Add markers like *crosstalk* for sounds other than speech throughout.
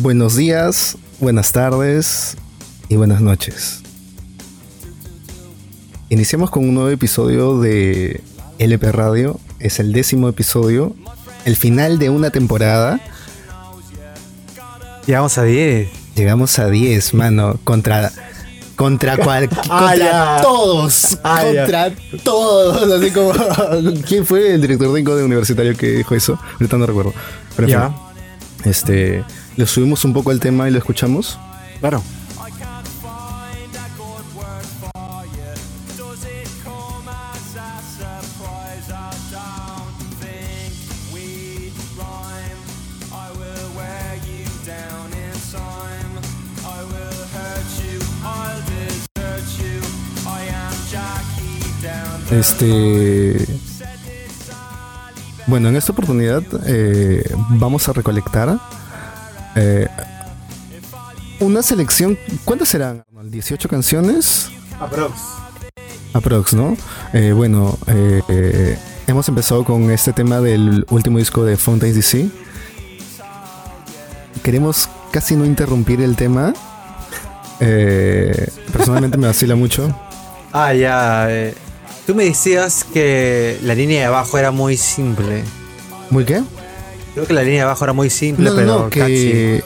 Buenos días, buenas tardes y buenas noches. Iniciamos con un nuevo episodio de LP Radio. Es el décimo episodio, el final de una temporada. Llegamos a 10. Llegamos a 10, mano, contra contra *laughs* cual, Ah, contra ya. todos, Ah, contra todos, así como *laughs* ¿quién fue el director de universitario que dijo eso? Ahorita no recuerdo. Pero en Ya. fin, este, le subimos un poco el tema y lo escuchamos. Claro. Este. Bueno, en esta oportunidad eh, vamos a recolectar eh, una selección. ¿Cuántas serán? Arnold? ¿18 canciones? Aprox. Aprox, ¿no? Eh, bueno, eh, eh, hemos empezado con este tema del último disco de Fountains DC. Queremos casi no interrumpir el tema. Eh, personalmente me vacila mucho. *laughs* Ah, ya. eh, Tú me decías que la línea de abajo era muy simple. ¿Muy qué? Creo que la línea de abajo era muy simple, No, pero no, que,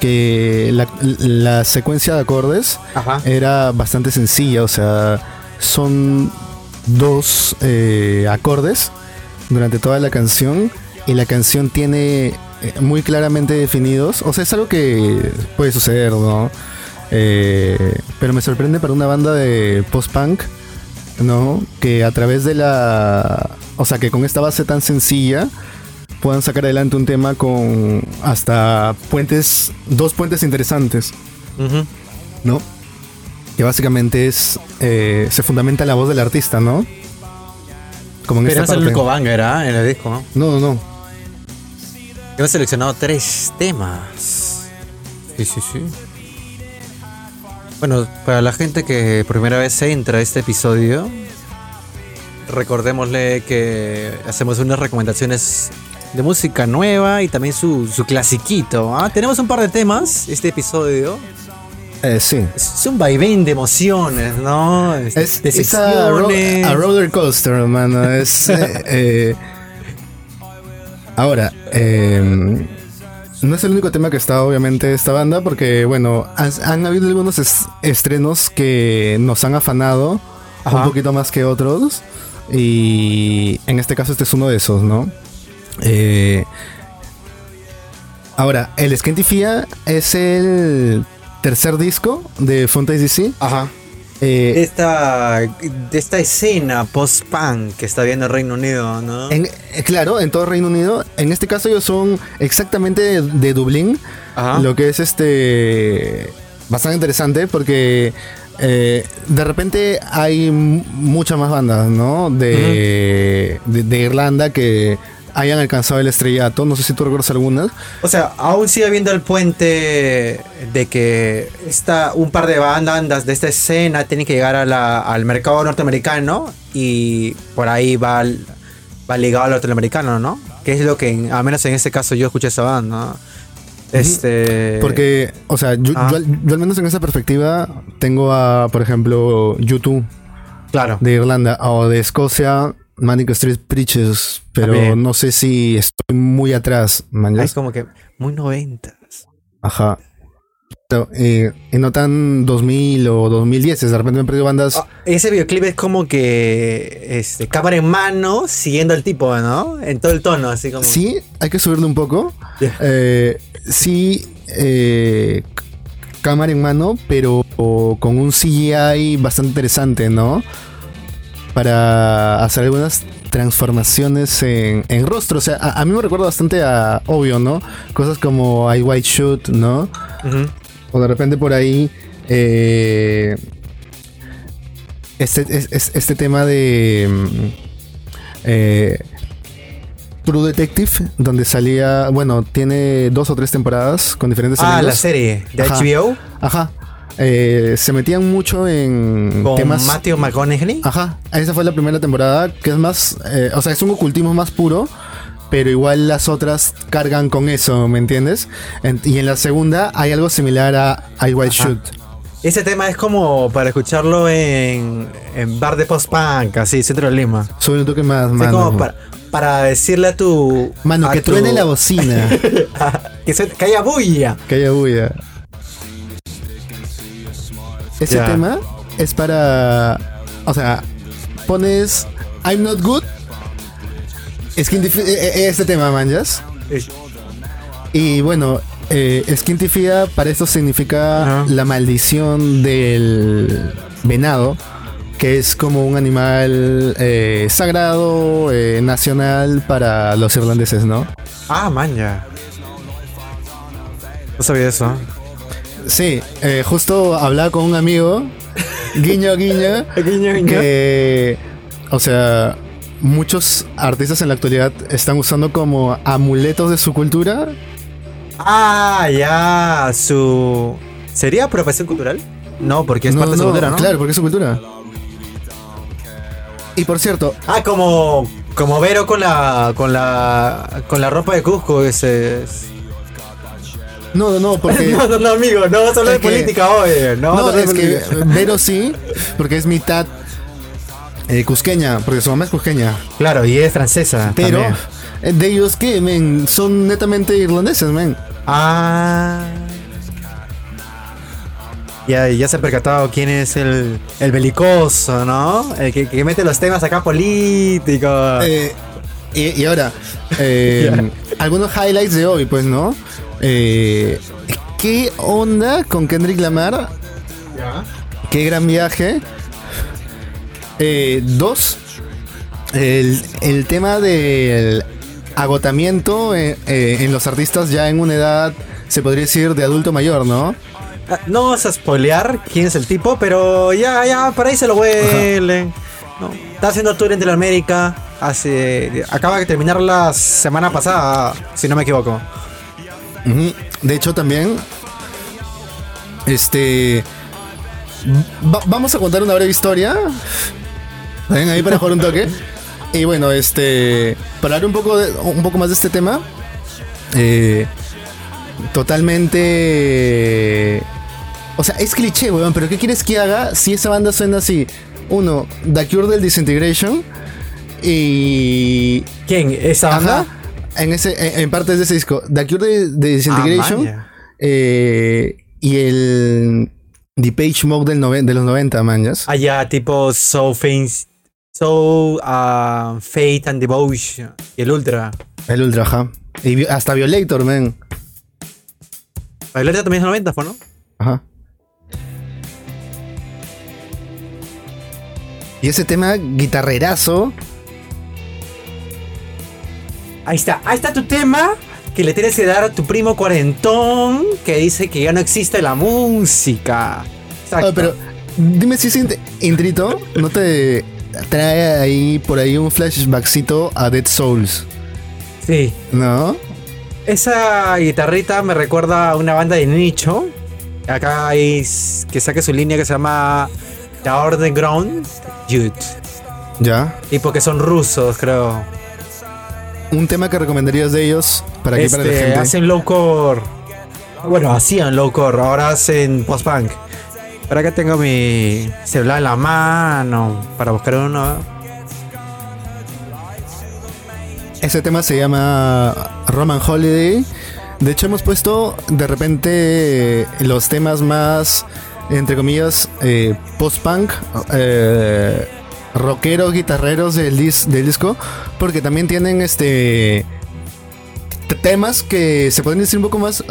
que la, la secuencia de acordes. Ajá. era bastante sencilla, o sea, son dos eh, acordes durante toda la canción y la canción tiene eh, muy claramente definidos, o sea, es algo que puede suceder, ¿no? Eh, pero me sorprende para una banda de post-punk, ¿no? Que a través de la... O sea, que con esta base tan sencilla puedan sacar adelante un tema con hasta puentes, dos puentes interesantes. Ujú. ¿no? Que básicamente es. eh, se fundamenta en la voz del artista, ¿no? Como en Pero no esta es el parte. único banger, ¿ah? En el disco, ¿no? No, no, no. Hemos seleccionado tres temas. Sí, sí, sí. Bueno, para la gente que por primera vez entra a este episodio, recordémosle que hacemos unas recomendaciones de música nueva y también su, su clasiquito. ¿ah? Tenemos un par de temas este episodio. Eh, sí. Es, es un vaivén de emociones, ¿no? Es, de es a, ro- secciones. a roller coaster, hermano. Es. *laughs* eh, eh, ahora, eh, no es el único tema que está, obviamente, esta banda, porque, bueno, han, han habido algunos es- estrenos que nos han afanado Ajá. un poquito más que otros. Y en este caso, este es uno de esos, ¿no? Eh, ahora, el Skentifia es el tercer disco de Fountains DC. Ajá. Eh, De esta, esta escena post-punk que está viendo el Reino Unido, ¿no? En- eh, claro, en todo Reino Unido. En este caso ellos son exactamente de, de Dublín. Ajá. Lo que es este bastante interesante porque eh, de repente hay muchas más bandas, ¿no? De, de, de Irlanda que hayan alcanzado el estrellato. No sé si tú recuerdas algunas. O sea, aún sigue habiendo el puente de que está un par de bandas de esta escena tienen que llegar a la- al mercado norteamericano y por ahí va, va ligado al norteamericano, ¿no? Que es lo que, al menos en este caso, yo escuché esa banda. Este. Porque, o sea, yo, Ah. yo al menos en esa perspectiva tengo a, por ejemplo, YouTube Claro. de Irlanda o de Escocia, Manic Street Preachers, pero También. no sé si estoy muy atrás. Es como que muy noventas. Ajá. Eh, y no tan 2000 o 2010, de repente me he perdido bandas. Ah, ese videoclip es como que este, cámara en mano siguiendo al tipo, ¿no? En todo el tono, así como. Sí, hay que subirle un poco. Eh, sí, eh, cámara en mano, pero con un CGI bastante interesante, ¿no? Para hacer algunas transformaciones en, en rostro. O sea, a, a mí me recuerda bastante a obvio, ¿no? Cosas como I White Shoot, ¿no? O de repente por ahí. eh, este, es- es- este tema de. mm, eh, True Detective, donde salía. Bueno, tiene dos o tres temporadas con diferentes Ah, la serie de Ajá. HBO Ajá. Eh, se metían mucho en con temas. Matthew McConaughey. Ajá, esa fue la primera temporada, que es más, eh, o sea, es un ocultismo más puro, pero igual las otras cargan con eso, ¿me entiendes? En- y en la segunda hay algo similar a I Ajá. Shoot. Ese tema es como para escucharlo en, en bar de post-punk, así, centro de Lima. Sube un toque más, mano. como para, para decirle a tu. Mano, a que tu- truene la bocina. *laughs* que, se, que haya bulla. que haya bulla. Ese tema es para. O sea, pones I'm not good. Skintify- eh, eh, este tema, manjas. Y bueno, eh, Skintifida para esto significa la maldición del venado, que es como un animal eh, sagrado, eh, nacional para los irlandeses, ¿no? Ah, man, ya. No sabía eso. Sí, eh, justo hablaba con un amigo, *laughs* guiño, guiño, que, o sea, muchos artistas en la actualidad están usando como amuletos de su cultura. Ah, ya. Su. ¿Sería apropiación cultural? No, porque es parte de su cultura, ¿no? Claro, porque es su cultura. Y por cierto, Ah, como. Como Vero con la. con la. con la ropa de Cusco, ese es. No, no, no, porque... *laughs* No, no, no, amigo, no vamos a hablar de que- política hoy. No, a No, hablar es que política. Vero sí, porque es mitad eh, cusqueña, porque su mamá es cusqueña. Claro, y es francesa. Pero también. eh, de ellos que, men, son netamente irlandeses, men. Ah. Ya, ya se ha percatado quién es el, el belicoso, ¿no? El que, que mete los temas acá políticos. Eh, y, y ahora, *laughs* eh, algunos highlights de hoy, pues, ¿no? Eh, ¿Qué onda con Kendrick Lamar? Qué gran viaje. Eh, dos, el, el tema del agotamiento eh, eh, en los artistas ya en una edad, se podría decir, de adulto mayor, ¿no? Ah, No vamos a spoilear quién es el tipo, pero ya, ya, por ahí se lo huelen. No, está haciendo tour en América. Hace, acaba de terminar la semana pasada, si no me equivoco. De hecho, también. Este. va- vamos a contar una breve historia. Ven ahí para jugar un toque. Y bueno, este. Para hablar un poco, de- un poco más de este tema. eh, totalmente. O sea, es cliché, weón, pero ¿qué quieres que haga si esa banda suena así? Uno, The Cure del Disintegration. Y. ¿Quién? ¿Esa banda? Ajá. En, ese, en, partes de ese disco. The Cure de, de Disintegration. Ah, eh, y el The Page Mode del noven- de los 90, manjas. Allá, tipo So Face. So ah, Fate and Devotion. Y el Ultra. El Ultra, ajá. Y hasta Violator, man. Ultra también es 90, pues, ¿no? Ajá. Y ese tema guitarrerazo. Ahí está, ahí está tu tema que le tienes que dar a tu primo cuarentón que dice que ya no existe la música. Exacto. Ah, pero dime si ese int- intrito no te trae ahí por ahí un flashbackcito a Dead Souls, Sí, ¿no? esa guitarrita me recuerda a una banda de nicho. Acá hay que saque su línea que se llama The Underground Youth. Ya. Y porque son rusos, creo. Un tema que recomendarías de ellos para aquí para la Este, gente. hacen lowcore. Bueno, hacían lowcore, ahora hacen post-punk. Pero acá tengo mi celular en la mano para buscar uno. Ese tema se llama Roman Holiday. De hecho, hemos puesto de repente los temas más, entre comillas, eh, post-punk, eh, rockeros, guitarreros del, dis- del disco, porque también tienen este temas que se pueden decir un poco más.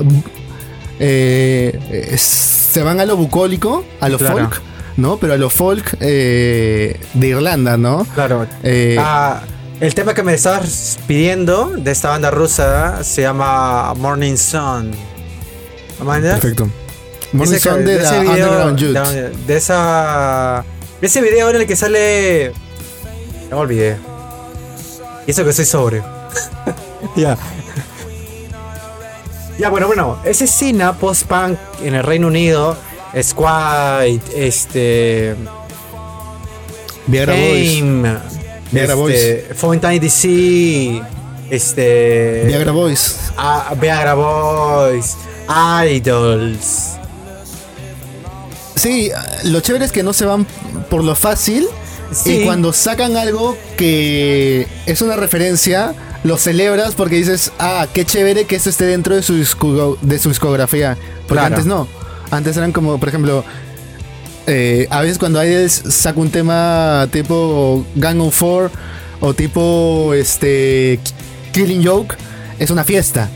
eh, eh, se van a lo bucólico, a lo Claro. folk, ¿no? Pero a lo folk eh, de Irlanda, ¿no? Claro. Eh, Ah, el tema que me estabas pidiendo de esta banda rusa se llama Morning Sun. Perfecto. Morning Sun de, video- Underground Youth. de, de esa. Ese video en el que sale. No me olvidé. Y eso que soy sobre. *laughs* ya. *laughs* Ya, bueno, bueno. Esa escena post-punk en el Reino Unido. Squad, este. Viagra Boys. Viagra este, Fountain DC. Este. Viagra Boys. Ah, Viagra Boys. Idols. Sí, lo chévere es que no se van por lo fácil. Sí. Y cuando sacan algo que es una referencia, lo celebras porque dices, ah, qué chévere que eso esté dentro de su, de su discografía. Porque Claro. antes no. Antes eran como, por ejemplo, eh, a veces cuando Idols saca un tema tipo Gang of Four o tipo este Killing Joke, es una fiesta.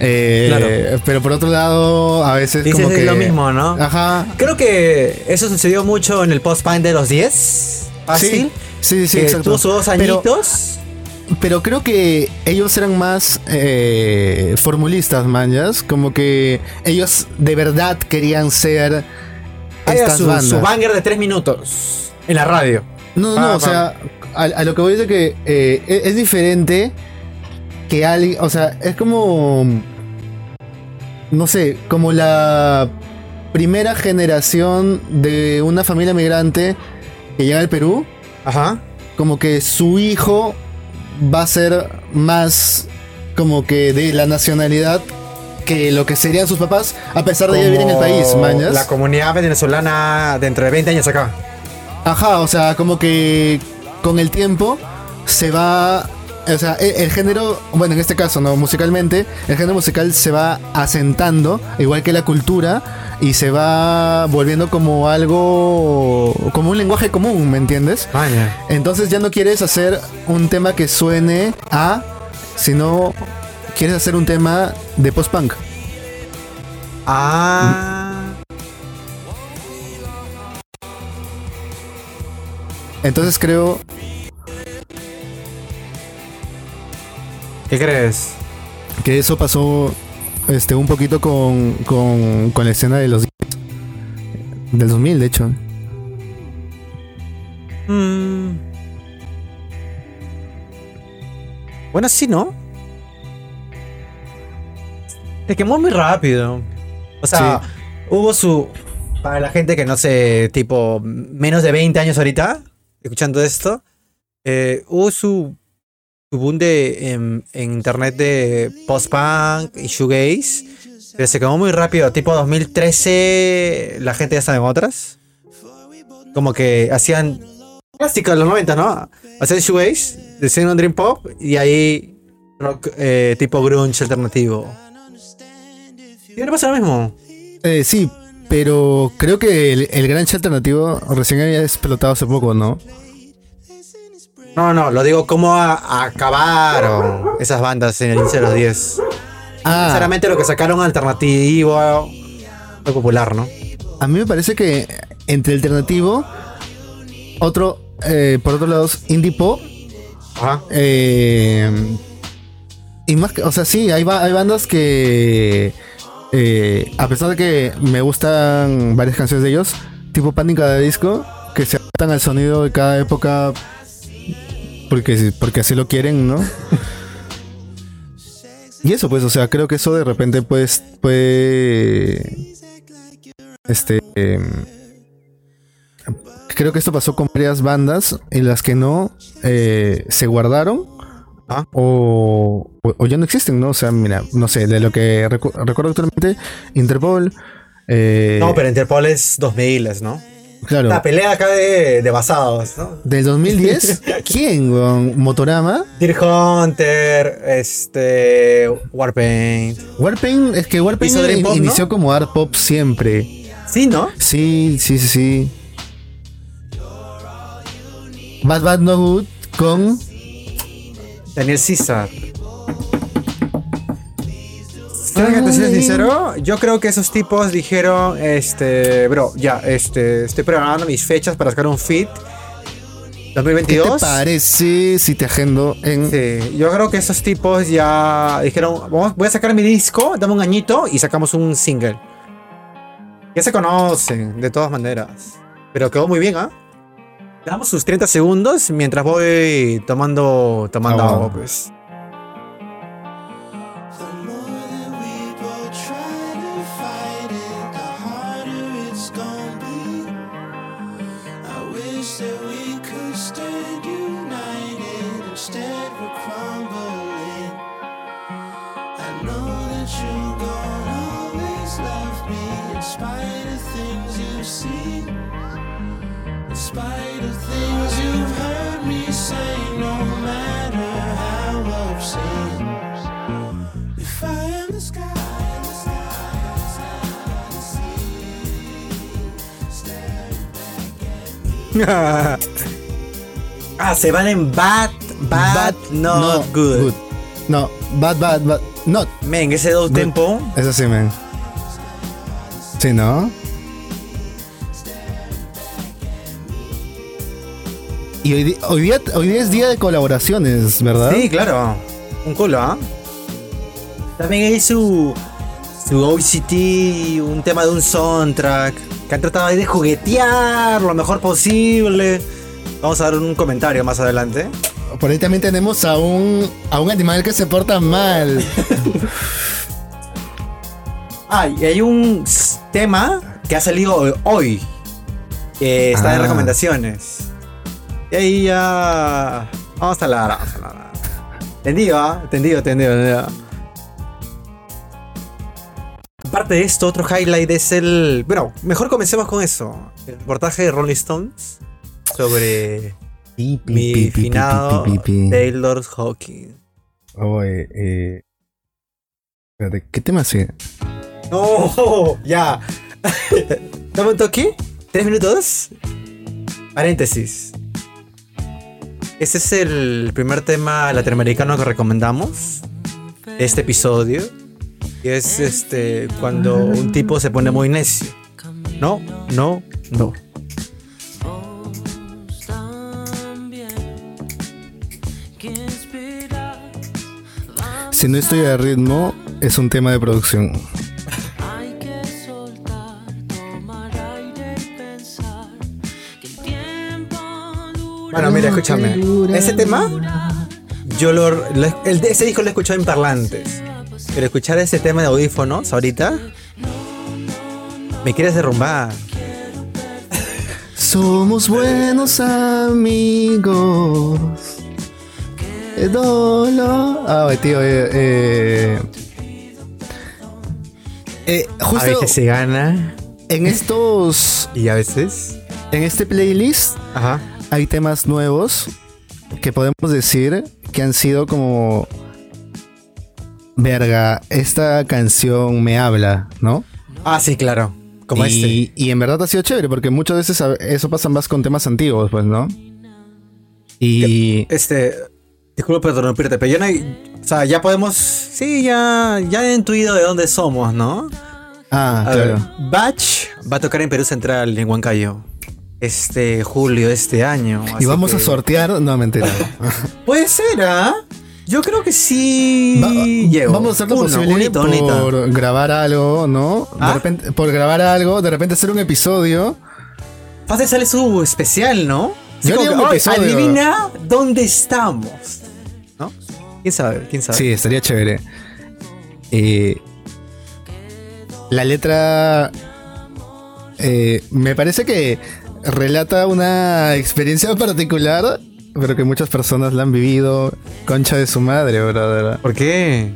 Eh, Claro. Pero por otro lado, a veces Dices como es que... lo mismo, ¿no? Ajá. Creo que eso sucedió mucho en el post-punk de los 10. Fácil. Sí, sí, sí, que exacto. tuvo sus dos añitos. Pero creo que ellos eran más eh, formulistas, manjas. Como que ellos de verdad querían ser estas su, bandas. su banger de 3 minutos en la radio. no, no, Ah, o sea, a, a lo que voy es de que eh, es, es diferente que alguien. O sea, es como. No sé, como la primera generación de una familia migrante que llega al Perú. Ajá. como que su hijo va a ser más como que de la nacionalidad que lo que serían sus papás, a pesar de ya vivir en el país, Como mañas. La comunidad venezolana dentro de 20 años acá. Ajá, o sea, como que con el tiempo se va. O sea, e- el, género, bueno, en este caso, no musicalmente, el género musical se va asentando, igual que la cultura, y se va volviendo como algo. como un lenguaje común, ¿me entiendes? Vaya. Entonces ya no quieres hacer un tema que suene a, sino quieres hacer un tema de post-punk. Ah. Entonces creo, ¿Qué crees? que eso pasó este, un poquito con, con, con la escena de los 10, del 2000, de hecho. Mm. Bueno, sí, ¿no? Se quemó muy rápido. O sea, hubo su. Para la gente que no sé, tipo, menos de 20 años ahorita, escuchando esto, eh, hubo su, su de, en, internet de post-punk y shoegaze, pero se quemó muy rápido. Tipo 2013, la gente ya estaba en otras. Como que hacían clásico de los 90, ¿no? Hacían shoegaze, decían un dream pop y ahí rock eh, tipo grunge alternativo. ¿Y ahora pasa lo mismo? Eh, sí, pero creo que el, el gran alternativo recién había explotado hace poco, ¿no? No, no, lo digo como a- acabaron esas bandas en el inicio de los 10. Ah, Sinceramente lo que sacaron alternativo fue popular, ¿no? a mí me parece que entre alternativo, otro, eh, por otro lado, es indie pop. Ajá. Eh, y más que, o sea, sí, hay, ba- hay bandas que, eh, a pesar de que me gustan varias canciones de ellos, tipo Pánica de Disco, que se adaptan al sonido de cada época porque, porque así lo quieren, ¿no? y eso, pues, o sea, creo que eso de repente, pues, puede. Este. em, creo que esto pasó con varias bandas en las que no eh, se guardaron Ah. o, o- o ya no existen, ¿no? O sea, mira, no sé, de lo que recu- recuerdo actualmente, Interpol. eh, No, pero Interpol es 2000, ¿no? Claro, La pelea acá de, de basados, ¿no? del 2010, *laughs* ¿quién? weón? Motorama. Deer Hunter, este. Warpaint. Warpaint, es que Warpaint Hizo Dream in- Pop, ¿no? inició como art pop siempre. Sí, ¿no? Sí, sí, sí, sí. Bad Bad No Good con Daniel César. Yo creo que esos tipos dijeron, este, bro, ya, este, estoy programando mis fechas para sacar un fit. ¿Qué te 2022. parece si te agendo en Sí, yo creo que esos tipos ya dijeron, vamos, voy a sacar mi disco, dame un añito y sacamos un single. Ya se conocen, de todas maneras. Pero quedó muy bien, ¿ah? Damos sus 30 segundos mientras voy tomando, tomando Agua. agua, pues. *laughs* ah, se van en bad, bad, not good. No, bad, bad, bad, not. Men, ese dos Good. tempo. Eso sí, man. Sí, ¿no? Y hoy, día, hoy día es día de colaboraciones, ¿verdad? Sí, claro. Un culo, ¿ah? También hay su. Su OCT, un tema de un soundtrack. Que han tratado ahí de juguetear lo mejor posible. Vamos a dar un comentario más adelante. Por ahí también tenemos a un, a un animal que se porta mal. *laughs* Ah, y hay un tema que ha salido hoy. Que está en Ah. recomendaciones. Y ahí ya. Vamos a hablar, vamos a hablar. Entendido, ¿ah? Entendido, entendido, entendido. Aparte de esto, otro highlight es el. Bueno, mejor comencemos con eso. El reportaje de Rolling Stones sobre Pi, pi, mi pi, finado. Taylor Hawkins. Oye, eh, espérate, ¿Qué tema sigue? No, *laughs* ya. *laughs* Dame un toque. ¿Tres minutos? Paréntesis. Ese es el primer tema latinoamericano que recomendamos. Este episodio. Y es este. Cuando un tipo se pone muy necio. No, no, no. Si no estoy a ritmo, es un tema de producción. Bueno, mira, escúchame. Ese tema. Yo lo. lo- el, ese disco lo he escuchado en parlantes. Pero escuchar ese tema de audífonos ahorita. Me quieres derrumbar. Somos buenos amigos. Qué dolor. Ah, tío, eh, eh, eh, A justo veces se gana. en estos, *laughs* Y a veces. en este playlist Ajá. hay temas nuevos que podemos decir que han sido como verga, esta canción me habla, ¿no? Ah, sí, claro. Como y, este. y en verdad ha sido chévere porque muchas veces eso pasa más con temas antiguos, pues, ¿no? Y Este. Disculpa por interrumpirte, pero yo no. O sea, ya podemos. Sí, ya. Ya he intuido de dónde somos, ¿no? ah, A claro. ver, Batch va a tocar en Perú Central, en Huancayo. Este julio de este año. Y vamos a sortear, no mentira. *laughs* Puede ser, ¿ah? Yo creo que sí. Va- llego. vamos a hacer Uno, unito, unito. por grabar algo, ¿no? De ¿Ah? repente, por grabar algo, de repente hacer un episodio. Fácil sale su especial, ¿no? Yo que, un "Oye, episodio". Adivina dónde estamos. ¿No? ¿Quién sabe? ¿Quién sabe? Sí, estaría chévere. Eh, la letra eh, me parece que relata una experiencia particular, pero que muchas personas la han vivido. Concha de su madre, brother. ¿Por qué?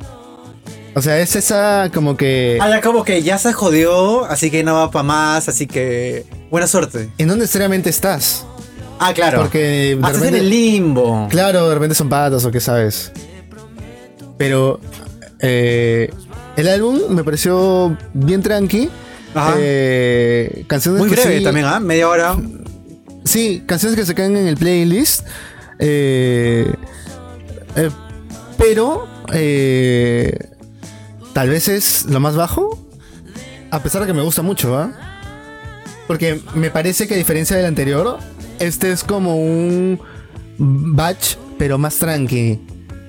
O sea, es esa como que... Ah, ya como que ya se jodió, así que no va para más, así que buena suerte. Y no necesariamente estás. Ah, claro. Porque de Ah, estás en el limbo. Claro, de repente son patas o qué sabes. Pero eh, el álbum me pareció bien tranqui. Ajá. Eh, canciones Muy que breve sí- también, ¿ah? Media hora. Sí, canciones que se quedan en el playlist. Eh, eh, pero eh, tal vez es lo más bajo. A pesar de que me gusta mucho. Porque me parece que a diferencia del anterior, este es como un batch, pero más tranqui.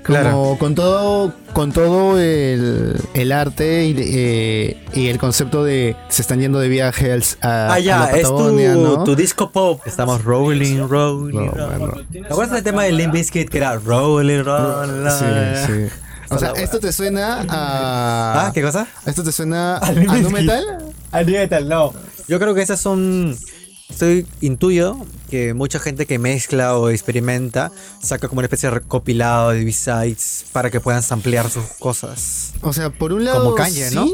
Como con todo, con todo el, el arte y, eh, y el concepto de se están yendo de viaje al, a, Ah, a la es tu, Patagonia, ¿no? tu disco pop. Estamos rolling, rolling. No, rolling. bueno. ¿Te acuerdas del tema de Limp Bizkit que era rolling, rolling? Sí, sí. O sea, esto te suena a. ¿Ah? ¿Qué cosa? Esto te suena *laughs* a nu Bizkit. metal. Al metal, no. Yo creo que esas son estoy intuyo que mucha gente que mezcla o experimenta saca como una especie de recopilado de B-sides para que puedan samplear sus cosas. O sea, por un lado. Como Kanye, sí, ¿no?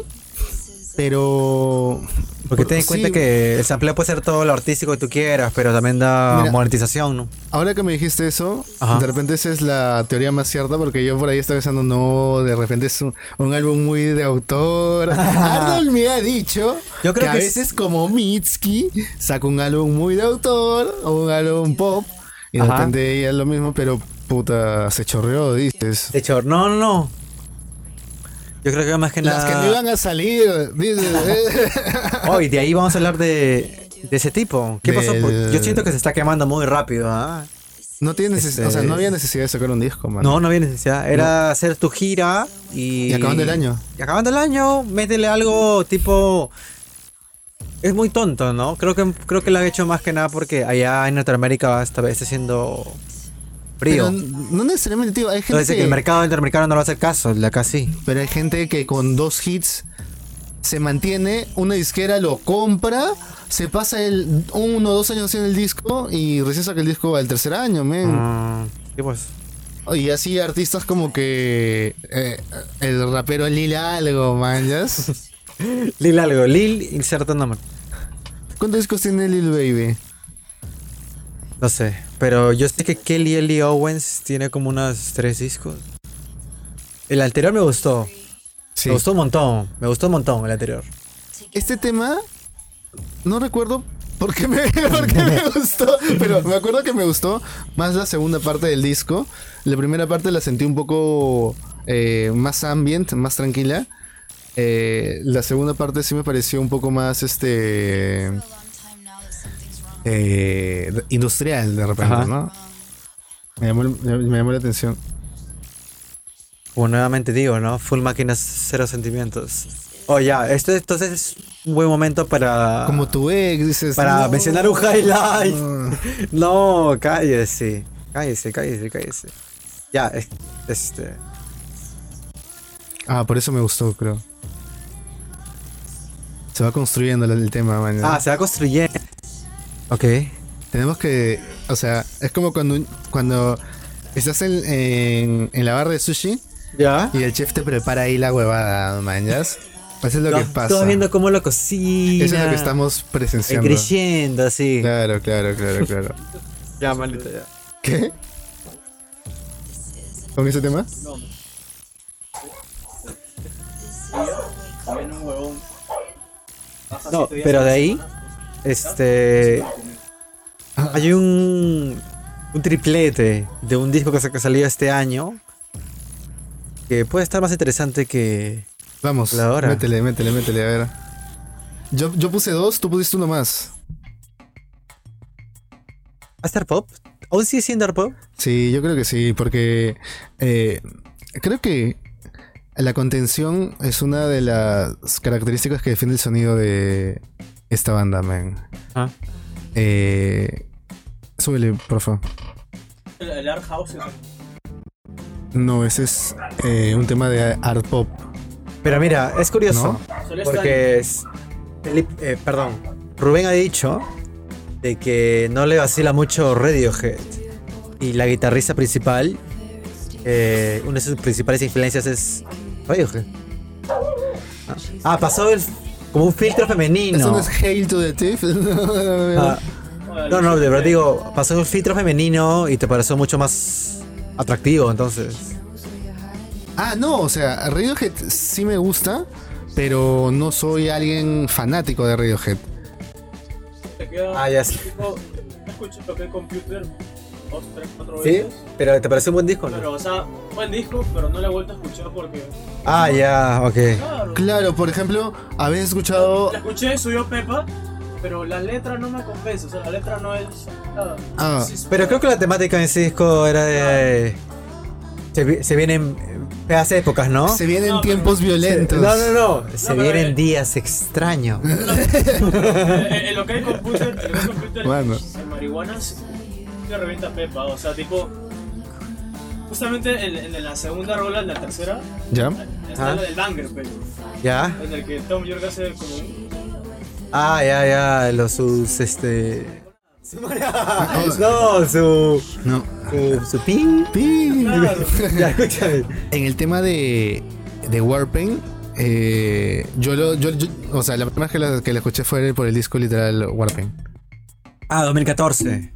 Pero. Porque por- ten en cuenta sí, que el sampleo puede ser todo lo artístico que tú quieras, pero también da Mira. monetización, ¿no? Ahora que me dijiste eso, Ajá. de repente esa es la teoría más cierta, porque yo por ahí estaba pensando, no, de repente es un, un álbum muy de autor. *laughs* Arnold me ha dicho Yo creo que, a que es- veces como Mitski saca un álbum muy de autor o un álbum pop, y de Ajá. repente ella es lo mismo, pero puta, se chorreó, dices. De hecho, no, no, no. Yo creo que más que Las nada. que no iban a salir, dices. *laughs* eh. Hoy, de ahí vamos a hablar de, de ese tipo. ¿Qué pasó? Del- Yo siento que se está quemando muy rápido, ¿ah? no tiene Este- o sea, no había necesidad de sacar un disco, man. No, no había necesidad. Era hacer tu gira y. Y acabando el año. Y acabando el año, métele algo tipo. Es muy tonto, ¿no? Creo que, creo que lo han hecho más que nada porque allá en Norteamérica vez está haciendo frío. Pero no necesariamente, tío. Hay gente Entonces que el mercado interamericano no va a hacer caso, el de acá sí. Pero hay gente que con dos hits se mantiene, una disquera lo compra, se pasa el uno o dos años haciendo el disco y recién saca el disco al tercer año, men. Ah, pues. Y así artistas como que eh, el rapero Lil algo, man, ¿yas? *laughs* Lil algo, Lil inserta nombre. ¿Cuántos discos tiene Lil Baby? No sé, pero yo sé que Kelly Lee Owens tiene como unos tres discos. El anterior me gustó. Sí. Me gustó un montón. Me gustó un montón el anterior. Este tema, no recuerdo por qué, me, *laughs* por qué me gustó, pero me acuerdo que me gustó más la segunda parte del disco. La primera parte la sentí un poco eh, más ambient, más tranquila. Eh, la segunda parte sí me pareció un poco más este eh, industrial de repente, Ajá. ¿no? Me llamó, me- llamó la atención. Como nuevamente digo, ¿no? Full máquinas, cero sentimientos. Oh, ya, este entonces es un buen momento para. Como tu ex, dices. para "No". mencionar un highlight. *laughs* No, cállese. Cállese, cállese, cállese. Ya, es- este. Ah, por eso me gustó, creo. Se va construyendo el, tema, man. Ah, se va construyendo. Ok. Tenemos que, o sea, es como cuando, un- cuando estás en, en, en la barra de sushi Ya. y el chef te prepara ahí la huevada, man, ¿ya? Eso es lo que pasa. Estás viendo cómo lo cocina. Eso es lo que estamos presenciando. creciendo, así. Claro, claro, claro, claro. *laughs* Ya, maldita, ya. ¿Qué? ¿Con ese tema? No, pero de ahí, este. Hay un. Un triplete de un disco que, que salió este año. Que puede estar más interesante que. Vamos, La hora. métele, métele, métele, a ver. Yo, yo puse dos, tú pusiste uno más. ¿A Star Pop? ¿Aún sigue siendo Pop? Sí, yo creo que sí, porque eh, creo que la contención es una de las características que define el sonido de esta banda, man. Ah. Eh, súbele, por favor. El, el Art House No, ese es eh, un tema de art pop. Pero mira, es curioso. ¿No? Porque es. Eh, perdón. Rubén ha dicho de que no le vacila mucho Radiohead. Y la guitarrista principal, eh, una de sus principales influencias es Radiohead. Ah, Ah, pasó el, como un filtro Eso femenino. no es Hail to the Thief. *laughs* Ah, no, no, de verdad digo, pasó un filtro femenino y te pareció mucho más atractivo, entonces. ah, no, o sea, Radiohead sí me gusta, pero no soy alguien fanático de Radiohead. Ah, ya sé. tipo, escuché lo que es computer dos, tres, cuatro ¿Sí? veces. Pero te pareció un buen disco, ¿no? Pero, o sea, buen disco, pero no lo he vuelto a escuchar porque. Ah, ya, ok. Claro. Claro, por ejemplo, habéis escuchado. La escuché, subió Pepa, pero la letra no me convence. O sea, la letra no es nada. Ah, Sí, Pero creo que la temática en ese disco era de. Se, se vienen feas épocas, ¿no? se vienen No, tiempos violentos. No, no, no. Se pero, vienen eh, días extraños. *laughs* en, en lo que hay computer, en lo que hay en marihuanas, que revienta Pepa. O sea, tipo. Justamente en, en la segunda rola, en la tercera, ¿Ya? está Ah. la del banger, pero. ¿Ya? En el que Tom York hace como un. Ah, ya, ya, los sus, este... *laughs* no, su... No. Su, su pin. Pi. *laughs* Ya, escúchame. En el tema de, de Warpaint, eh, yo lo. Yo, yo- o sea, la primera vez que la, que la escuché fue por el disco literal Warpaint. Ah, 2014.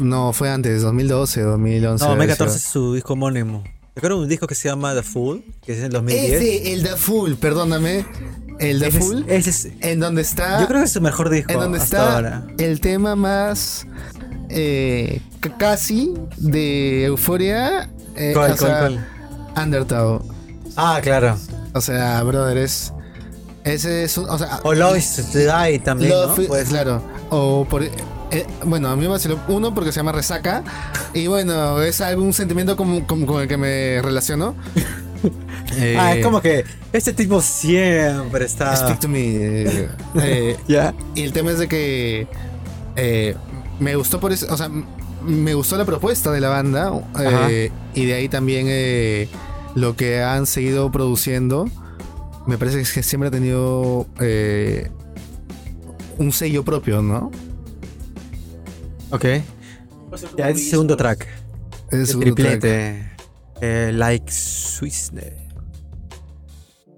No, fue antes, 2012, 2011. No, debe 2014 es su disco homónimo. Recuerdo un disco que se llama The Fool, que es en 2010. Ese, el Da Full, perdóname. El Ese es- Full. ese es- en donde está. yo creo que es su mejor disco en donde hasta está ahora. el tema más. eh, casi de euforia. eh, ¿Cuál, cuál, cuál? Undertow. Ah, claro. O sea, brother, es. Ese es un. O sea, O Love is to Die también, Love, ¿no? Pues, claro. O por. Eh, bueno, a mí me vaciló uno porque se llama Resaca. Y bueno, es algún sentimiento como, como- con el que me relaciono. *laughs* Eh, ah, es como que este tipo siempre está... Speak to me. eh, eh, *laughs* Ya. y el tema es de que. eh, me gustó por eso. O sea, me gustó la propuesta de la banda. y de ahí también lo que han seguido produciendo. Me parece que siempre ha tenido. un sello propio, ¿no? Ok. Como Ya, es segundo track. Es el segundo track. triplete. Eh, like Swissness.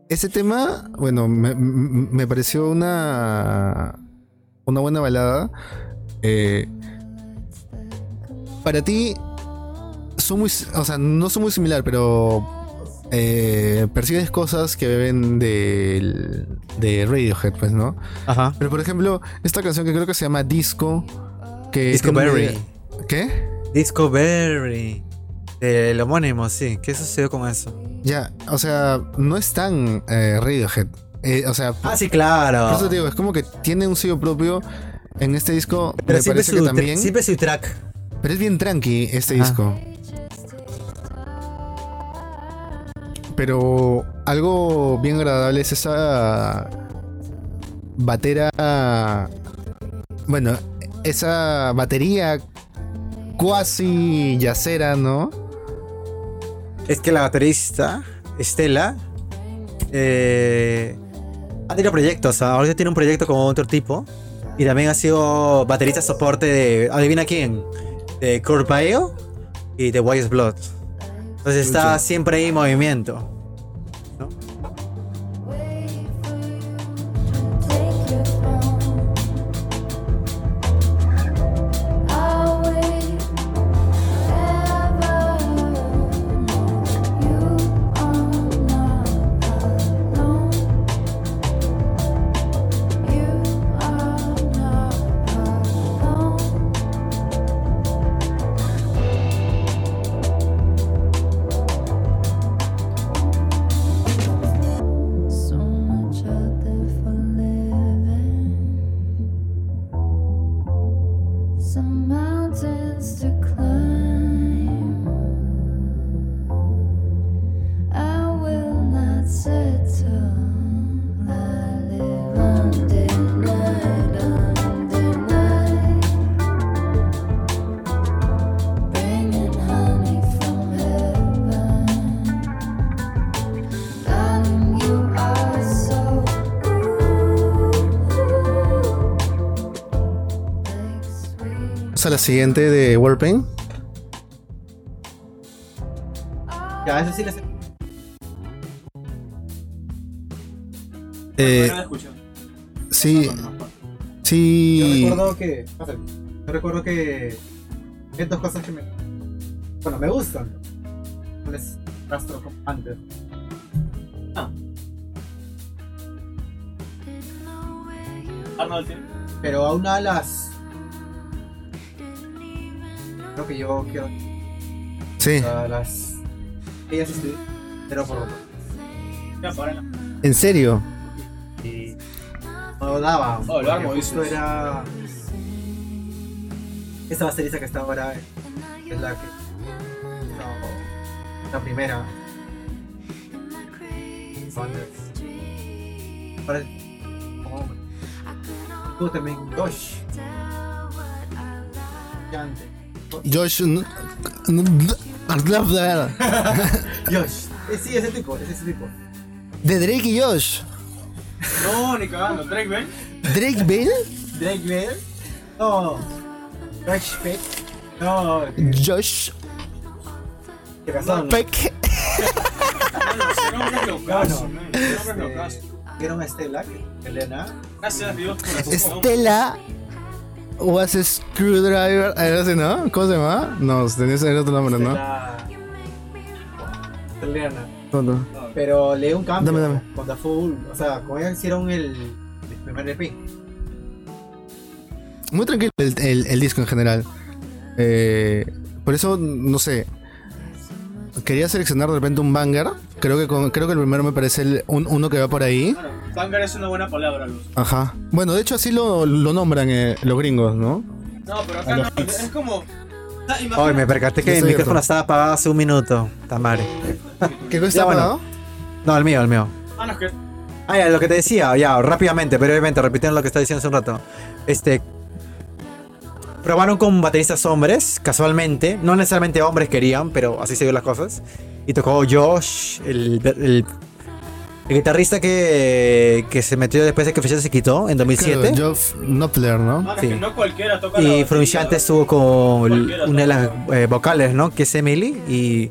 Ese tema, bueno, me, pareció una. Una buena balada. Eh, para ti, son muy. O sea, no son muy similar, pero. eh, persigues cosas que beben del- de Radiohead, pues, ¿no? Ajá. Pero por ejemplo, esta canción que creo que se llama Disco. Que Disco tiene- Berry. ¿Qué? Disco Berry. El homónimo, sí. ¿Qué sucedió con eso? Ya, o sea, no es tan eh, Radiohead. Eh, o sea, Ah, sí, claro. Por eso te digo, es como que tiene un sello propio en este disco. Pero me siempre parece su, que también. siempre su track. Pero es bien tranqui este Ajá. disco. Pero algo bien agradable es esa batera. Bueno, esa batería cuasi yacera, ¿no? Es que la baterista, Estela, eh, ha tenido proyectos. ¿ah? Ahorita tiene un proyecto con otro tipo. Y también ha sido baterista soporte de. ¿Adivina quién? De Kurt y de Wise Blood. Entonces está siempre ahí en movimiento. Sweet. Vamos a la siguiente de Warpaint. Ya, eso sí le sé. Eh, No la escucho. sí, Yo sí. recuerdo que. Yo recuerdo que. Hay dos cosas que me. Bueno, me gustan. No les rastro como antes. Arnold tiene. Pero a una de las. Creo que yo quiero. Sí. A las. Ellas estudian. Pero por. Ya, para. ¿En serio? Y. No daba. Oh, lo armo, justo dices. era. Esta baterista que está ahora es la que. No. La primera. Hombre. Tú también, Josh. Gigante. Josh. Josh. Sí, ese tipo, es ese tipo. De Drake y Josh. No, ni cagando. Drake Bell. Drake Bell, Drake Bell. No. Drake Speck. No. Josh ¿Qué pasó? Peck. Mano, ese nombre es locazo, No, no. man. Ese nombre es locazo. ¿Vieron a Estela? Elena. Gracias a Dios por eso. Was a screwdriver. Era así, ¿no? ¿Cómo se llama? No, tenía ese otro nombre, ¿no? No, no. Pero le dio un cambio. Dame, dame. Con The Fool. O sea, con ella hicieron el, el primer EP. Muy tranquilo el, el- el disco en general. Eh, por eso, no sé. Quería seleccionar de repente un banger. Creo que, con- creo que el primero me parece el- un- uno que va por ahí. Banger es una buena palabra, Luz. Ajá. Bueno, de hecho así lo, lo nombran eh, los gringos, ¿no? No, pero acá no. Es como. Ah, imagina- Hoy me percaté que el micrófono estaba apagado hace un minuto. Tamare. *laughs* ¿Qué cosa bueno. apagado? No, el mío, el mío. Ah, no, es que. Ah, ya, lo que te decía, ya, rápidamente, brevemente, repitiendo lo que estaba diciendo hace un rato. Este. Probaron con bateristas hombres, casualmente. No necesariamente hombres querían, pero así se dio las cosas. Y tocó Josh, el, el, el guitarrista que, que se metió después de que Fischer se quitó en 2007. Claro, Geoff Knopfler, ¿no? Sí. es que no cualquiera toca la Y. Frusciante estuvo con una de las eh, vocales, ¿no? Que es Emily. Y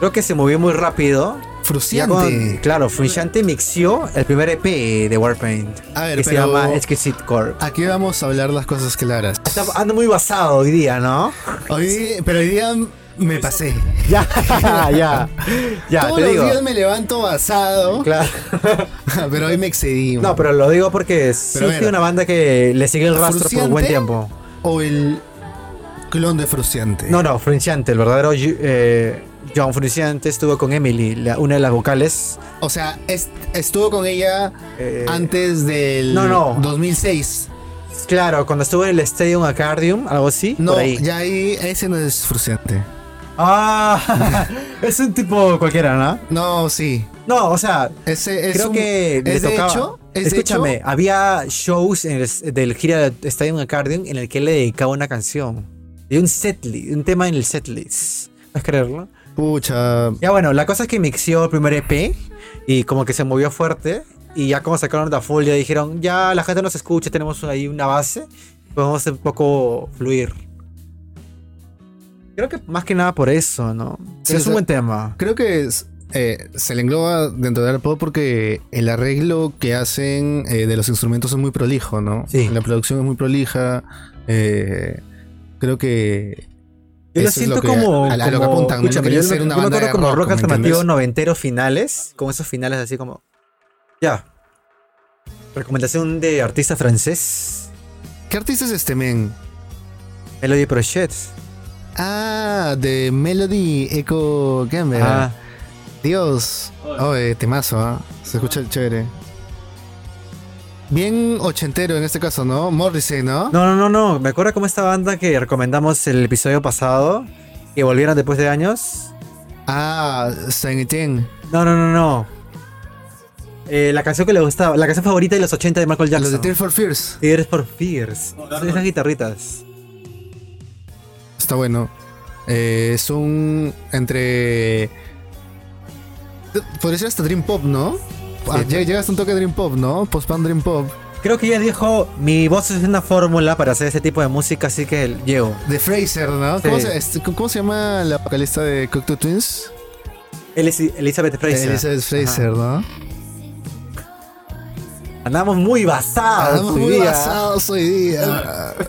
creo que se movió muy rápido. Fruciante. con- claro, Frusciante mixió el primer EP de Warpaint. A ver, que se llama Exquisite Corp. Aquí vamos a hablar las cosas claras. Está- ando muy basado hoy día, ¿no? Hoy, pero hoy día me pasé. *laughs* Ya, ya. Ya, Todos te los digo. días me levanto basado, Claro. *laughs* pero hoy me excedí. No, pero lo digo porque sí una banda que le sigue el rastro por Fruciante- buen tiempo. O el clon de Fruciante. No, no, Frusciante, el verdadero eh, John Frusciante estuvo con Emily, la- una de las vocales. O sea, es- estuvo con ella eh, antes del no, no. 2006. Claro, cuando estuvo en el Stadium Acardium, algo así. No, por ahí. ya ahí ese no es Fruciante. Ah, *laughs* es un tipo cualquiera, ¿no? No, sí. No, o sea, Ese es creo un- que le es de tocaba. hecho, es de Escúchame, había shows en el, del gira de Stadium Acardium en el que él le dedicaba una canción. Y un setlist, un tema en el setlist. ¿Puedes creerlo? Pucha. Ya bueno, la cosa es que mixió el primer EP y como que se movió fuerte. Y ya como sacaron la full, ya dijeron, ya la gente nos escucha, tenemos ahí una base, podemos un poco fluir. Creo que más que nada por eso, ¿no? Sí, es un buen tema. Creo que es, eh, se le engloba dentro del pop porque el arreglo que hacen eh, de los instrumentos es muy prolijo, ¿no? Sí. La producción es muy prolija. eh, creo que. Yo lo es siento como, a, a lo que apuntan. yo, me- una yo me banda de como rock ¿me alternativo noventero finales, con esos finales así como... Ya. Recomendación de artista francés, ¿Qué artista es este men? Melody Prochet. Ah, de Melody Echo Gamer. Ah, Dios. Oh, eh, temazo, ¿ah? Se escucha chévere. Bien ochentero en este caso, ¿no? Morrissey, ¿no? no, no, no, no. Me acuerdo como esta banda que recomendamos el episodio pasado, que volvieron después de años. Ah, Saint Etienne. No, no, no, no. Eh, la canción que le gustaba, la canción favorita de los 80 de Michael Los de Jackson. Tears for Fears. Tears for Fears. No, Son no. esas guitarritas. Está bueno. Eh, es un. Entre. Podría ser hasta Dream Pop, ¿no? Ah, llega- Llega hasta un toque de Dream Pop, ¿no? Post-punk Dream Pop. Creo que ella dijo, mi voz es una fórmula para hacer ese tipo de música, así que llego. De Fraser, ¿no? ¿Cómo, se, este, ¿Cómo se llama la vocalista de Cocteau Twins? Elis- Elizabeth Fraser. Elizabeth Fraser, ¿no? Andamos muy basados. Hoy muy día. basados hoy día.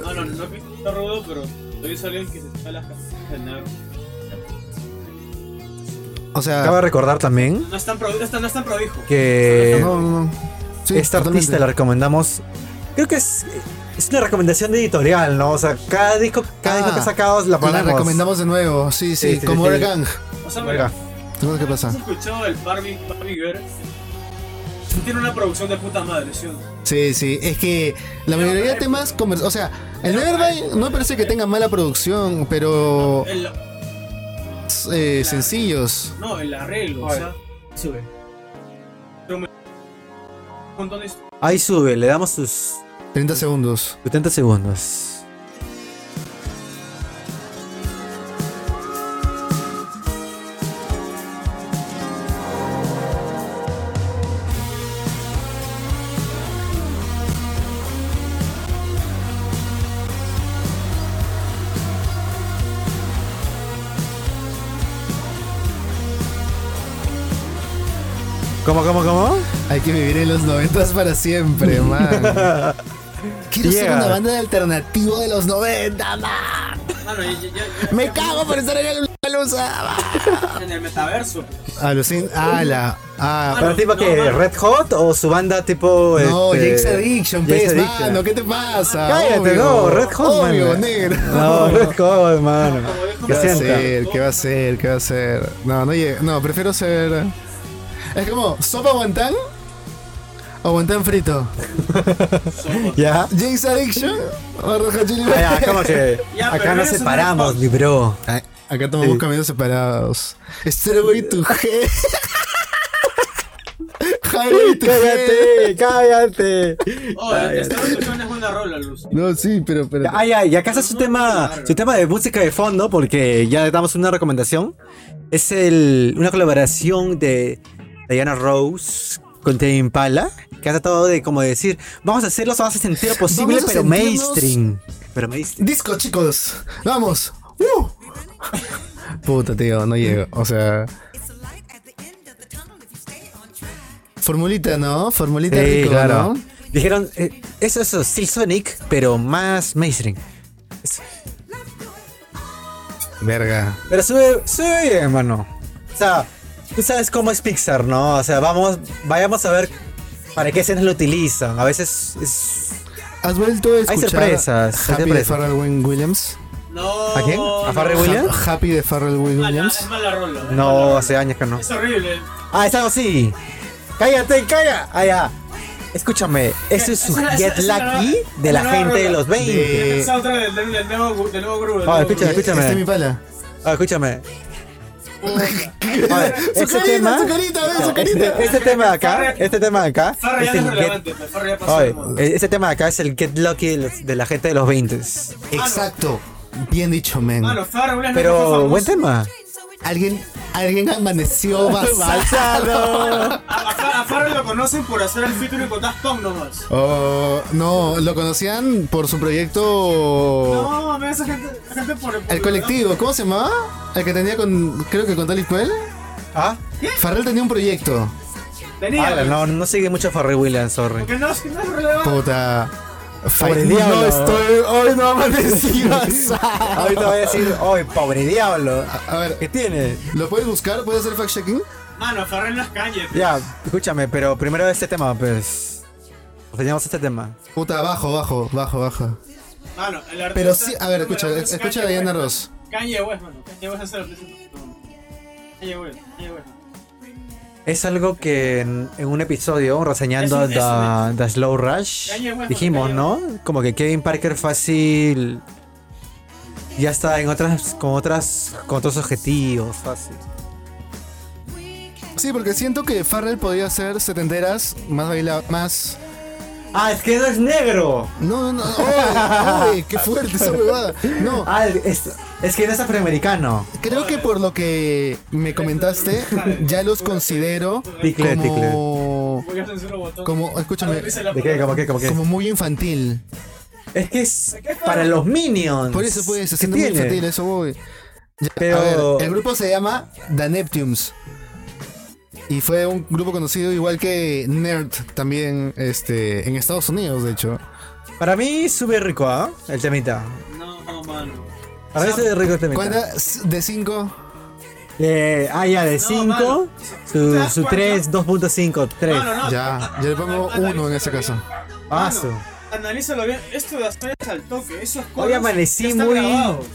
No, no, no es que está rudo, pero hoy que se las. O sea. Acabo de recordar también No es tan, pro- no es tan- no es tan prodijo. que No, no, no. Sí, esta totalmente. artista la recomendamos. Creo que es, es una recomendación de editorial, ¿no? O sea, cada disco, cada Ah, disco que sacamos la La ponemos. recomendamos de nuevo, sí, sí, Sí, sí, como sí. Air Gang. O sea, mira, ¿Qué pasa? ¿has escuchado el Barbie, Barbie Girl? Tiene una producción de puta madre, ¿sí? Sí, sí, es que la mayoría de temas comer- o sea, el Nevermind no me parece que tenga mala producción, pero El, eh, sencillos. no, el arreglo, o sea, Sube. un montón de hist- Ahí sube, le damos sus 30 segundos. 70 segundos. ¿Cómo, cómo, cómo? Hay que vivir en los noventas para siempre, *laughs* man. Quiero ser una banda de alternativo de los 90, man. Mano, ya- ya- ya- Me cago por estar en el Palusa. en el metaverso. Alucin. Ah, la. Ah, ¿Pero tipo no, que mano. Red Hot o su banda tipo. no, este, Jake's Addiction, Jake's pues, mano, ¿qué te pasa? Cállate, Obvio. no, Red Hot, Obvio, mano. negro. No, Red Hot, mano. ¿Qué ¿Qué va a ser? ¿Qué va a ser? ¿Qué va a ser? No, no, no, prefiero ser. Es como, ¿sopa guantán? ¿O guantán frito? *laughs* ¿Ya? ¿Jake's Addiction? ¿O Hot Chili Ah, ya, como que Ya, acá pero nos eres un separamos, mi bro. Ay, Acá tomamos Sí. caminos separados. Stairway to Hell. Highway *laughs* to Hell. Cállate, cállate. Oh, esta canción es buena rola, Luz. No, sí, pero, pero. Ah, ya, y acá está su tema, su tema de música de fondo, porque ya damos una recomendación. Es el, una colaboración de Diana Rose con Tame Impala, que ha tratado de como decir, vamos a hacerlo lo más sencillo posible, pero mainstream. Pero mainstream. Disco, chicos. Vamos. Uh. Puta, tío, no llego. O sea. Formulita, ¿no? Formulita Sí, rico, claro. ¿no? Dijeron, eh, eso es Steel Sonic, pero más mainstream. Eso. Verga. Pero sube, sube bien, hermano. O sea, tú sabes cómo es Pixar, ¿no? O sea, vamos, vayamos a ver para qué escenas lo utilizan. A veces es... ¿Has vuelto a escuchar sorpresas, hay Happy de sorpresas. Pharrell Win- Williams? No. ¿A quién? ¿A Farrell no. Williams? Ha- Happy de Pharrell Mala- Williams. Es mala rola. es No, mala rola. hace años que no. Es horrible. Ah, es algo así. Cállate, calla. Ah, ya. Escúchame, ese es su Esa- Get esa- Lucky esa- de la gente de los 20. de- del, del, del nuevo, del nuevo grupo. Ah, escúchame. Este es mi pala. Ah, escúchame. Su este carita, tema, su carita, ve, su carita. este, este tema de acá, este tema de acá, ya relevante, ya pasó Oye, este tema de acá es el Get Lucky de la gente de los 20. Exacto. Bien dicho, men. Pero buen tema. Alguien, alguien amaneció *laughs* basado. A, a, Fa- a Farrell lo conocen por hacer el featuring con Daft Punk nomás. Oh, no, lo conocían por su proyecto. No, me esa gente, gente por, por El colectivo, ¿cómo se llamaba? El que tenía con. Creo que con Tali Puel. ¿Ah? Farrell tenía un proyecto. Tenía. Ah, no, no sigue mucho Farrell Williams, sorry. Porque no, no es relevante. Puta. Pobre no diablo. estoy. Hoy no amanecí basado. Ahorita *laughs* voy a decir, ¡ay, pobre diablo! A ver, ¿Qué tiene? ¿lo puedes buscar? ¿Puedes hacer fact-checking? Mano, Farrell no es calle. pues. Ya, escúchame, pero primero este tema, pues. Teníamos este tema. Puta, bajo, bajo, bajo, bajo. Mano, el artista. Pero sí, a ver, escucha, escucha a Diana West. Ross. Kanye West, mano. Kanye West es el artista. Kanye West, Kanye West. Es algo que en, en un episodio reseñando Es un- es The, The Slow Rush dijimos, ¿no? Como que Kevin Parker fácil ya está en otras con otras con otros objetivos, fácil. Sí, porque siento que Farrell podía ser setenteras, más baila, más. Ah, es que no es negro. No, no, no. ¡Oye, oye, qué fuerte esa huevada! No, *laughs* Ah, es, es que no es afroamericano. creo que por lo que me comentaste, ya los considero Ticle, como. Botón. Como, escúchame, ¿De qué? ¿Cómo qué? ¿Cómo qué? como muy infantil. Es que es para los minions. Por eso puede ¿Qué ser muy infantil, eso voy. Ya, Pero- A ver, el grupo se llama The Neptunes. Y fue un grupo conocido igual que Nerd también este, en Estados Unidos, de hecho. Para mí sube rico, ¿ah? El temita. No, no, mano. Para mí sube rico temita. ¿Cuántas de 5? Eh, ah, ya, de No, 5. mano. ¿Te su das su cuenta? 3, 2.5, 3. Mano, no. Ya, yo le pongo Analízalo uno en ese caso. Mano, Analízalo bien. Esto de hacer es al toque. Esos Hoy coros amanecí muy grabados.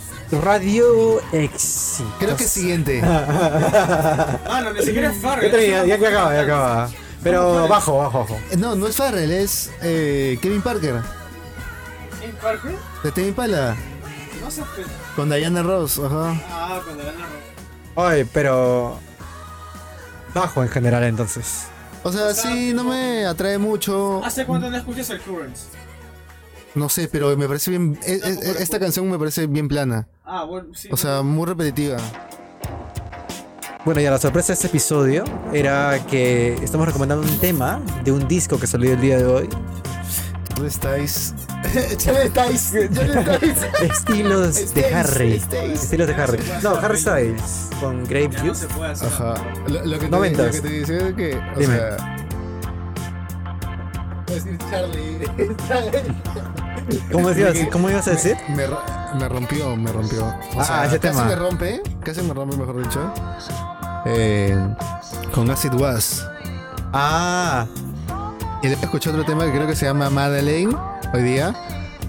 radio éxito. Creo que siguiente. *laughs* Mano, ni siquiera es Farrell. Ya, ya, ya acaba, ya acaba. Pero bajo, bajo, bajo. No, no es Farrell, es eh, Kevin Parker. ¿En Parker? De Tame Impala. No sé. Con Diana Ross, ajá. Ah, cuando gana Oye, pero. Bajo en general, entonces. O sea, sí, no me atrae mucho. ¿Hace cuánto no escuchas el Currents? No sé, pero me parece bien. e- e- Esta canción me parece bien plana. Ah, bueno, sí. O sea, muy repetitiva. Bueno, ya la sorpresa de este episodio era que estamos recomendando un tema de un disco que salió el día de hoy. ¿Dónde estáis? *laughs* ¿Dónde estáis? ¿Dónde *laughs* estáis? Estilos de Stace, Harry. Stace. Estilos de Harry. No, Harry Styles con Grape no Juice. se puede hacer. Ajá. Lo, lo que te, lo que te decía es que, o Dime. sea... Voy a decir Charlie. *laughs* ¿Cómo, decías, ¿Cómo ibas a decir? Me, me rompió, me rompió. O Ah, sea, ese casi tema. me rompe, casi me rompe, mejor dicho. Eh, con Acid Was. Ah, escuché otro tema que creo que se llama Madeleine hoy día.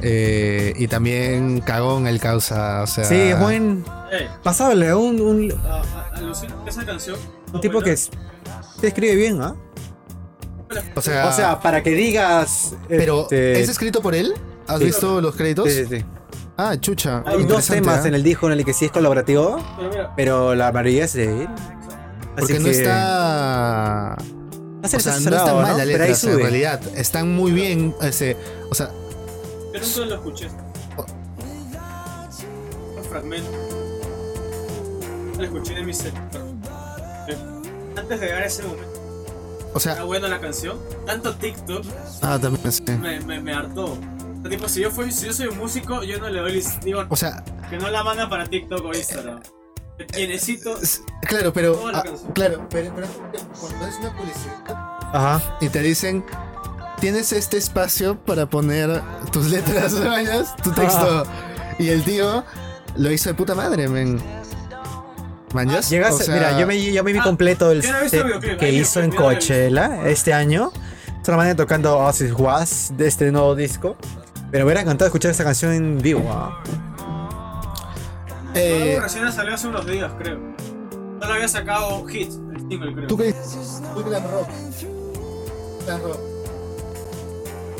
Eh, y también Cagón el causa, o sea... sí, es buen. Pasable, un, un, a- a- alucina que esa canción. un tipo que es- se escribe bien, ¿ah? O sea, O sea, para que digas. pero este, ¿es escrito por él? ¿Has Sí. visto los créditos? Sí, sí, sí. Ah, chucha. Hay dos temas ¿eh? en el disco en el que sí es colaborativo, Pero mira, pero la mayoría es de él. Porque Así no que- está... O sea, no mal Pero ahí letras en realidad. Están muy bien. Ese, o sea, nunca lo escuché. Un fragmento. Lo escuché en mi set. Antes de llegar a ese momento, o era sea, buena la canción. Tanto TikTok ah, también sí. me, me, me hartó. Tipo, si yo, fui, si yo soy un músico, yo no le doy. Digo, O sea, que no la manda para TikTok o Instagram. Que necesito. s- claro, pero, Toda la ah, claro, pero, pero cuando es una publicidad Ajá. y te dicen, tienes este espacio para poner tus letras, *laughs* tu texto, y el tío lo hizo de puta madre, men. ¿Manjas? Llegas, O sea, mira, yo me, yo me vi Ah, completo el videoclip, que hizo en Coachella este año. Solamente tocando Ozzy Was de este nuevo disco. Pero me hubiera encantado escuchar esta canción en vivo. ¿Ah? eh, recién salió hace unos días, creo. Solo había sacado hit, el single, creo. ¿Tú qué dices? Tú glam rock. Glam rock.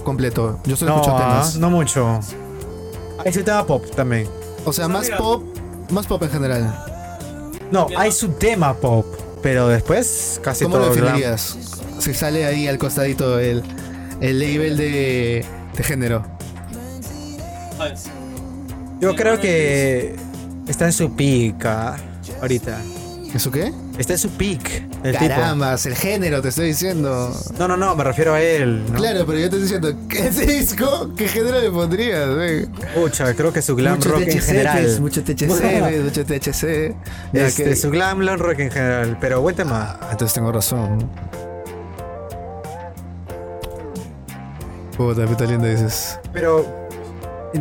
Completo. Yo solo No, escucho ah, temas. no mucho. Hay su tema pop también. O sea, más Mira. pop, más pop en general. No, hay su tema pop. Pero después casi ¿Cómo todo lo glam. definirías? Si sale ahí al costadito el, el label de, de género. Yo creo que está en su peak ah, ahorita. ¿Eso qué? Está en su peak. El tipo. Carambas, el género, te estoy diciendo. No, no, no, me refiero a él. ¿no? Claro, pero yo te estoy diciendo, ¿qué *laughs* disco? ¿Qué género le pondrías? Pucha, creo que su glam mucho rock en general. pues, mucho THC, güey, mucho THC. Este, que- su glam glam rock en general. Pero buen tema. Ah, Entonces tengo razón. Puta, puta linda dices. Pero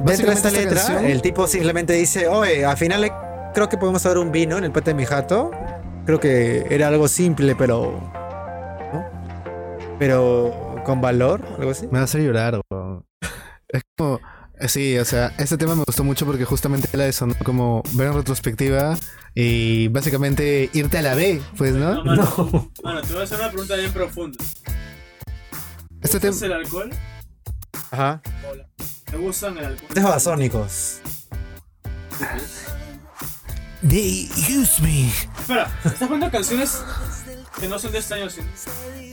dentro de esta letra, canción- el tipo simplemente dice, oye, al final creo que podemos dar un vino en el puente de mi jato. Creo que era algo simple, pero... ¿no? Pero con valor, algo así. Me va a hacer llorar, weón. Es como. eh, Sí, o sea, este tema me gustó mucho porque justamente de eso, ¿no? Como ver en retrospectiva y básicamente irte a la B, pues, no, ¿no? mano, mano, te voy a hacer una pregunta bien profunda. Este ¿Te tema. gusta el alcohol? Ajá. ¿Te gustan el alcohol? De basónicos. They use me. Espera, ¿estás poniendo canciones que no son de este año? sino-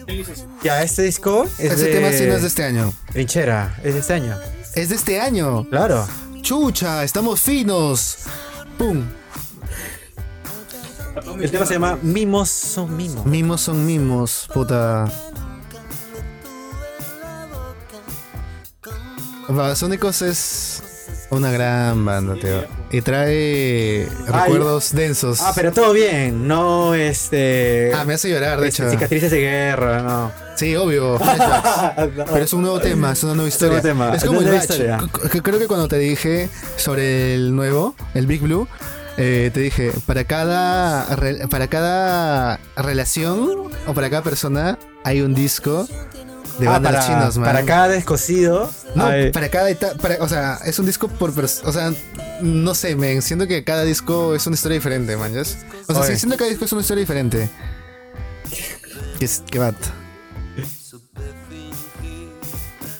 ¿Qué dices? Ya, este disco es Este de... tema sí no es de este año. Trinchera, es de este año. Es de este año. Claro. Chucha, estamos finos. Pum. El tema se llama Mimos son mimos. Mimos son mimos, puta. Babasónicos es una gran banda, tío. Y trae recuerdos densos. Ah, pero todo bien, no este... Ah, me hace llorar, de este, hecho. Cicatrices de guerra, no. Sí, obvio. *laughs* Pero es un nuevo tema, es una nueva historia. nuevo tema, es como es el Batch. Creo que cuando te dije sobre el nuevo, el Big Blue, eh, te dije, para cada, para cada relación o para cada persona hay un disco de Ah, bandas para, chinos, man. para cada descosido. No, hay- para cada etapa, o sea, es un disco por o sea, no sé, men, siento que cada disco es una historia diferente, man. O sea, sí, siento que cada disco es una historia diferente. Que es, que bat.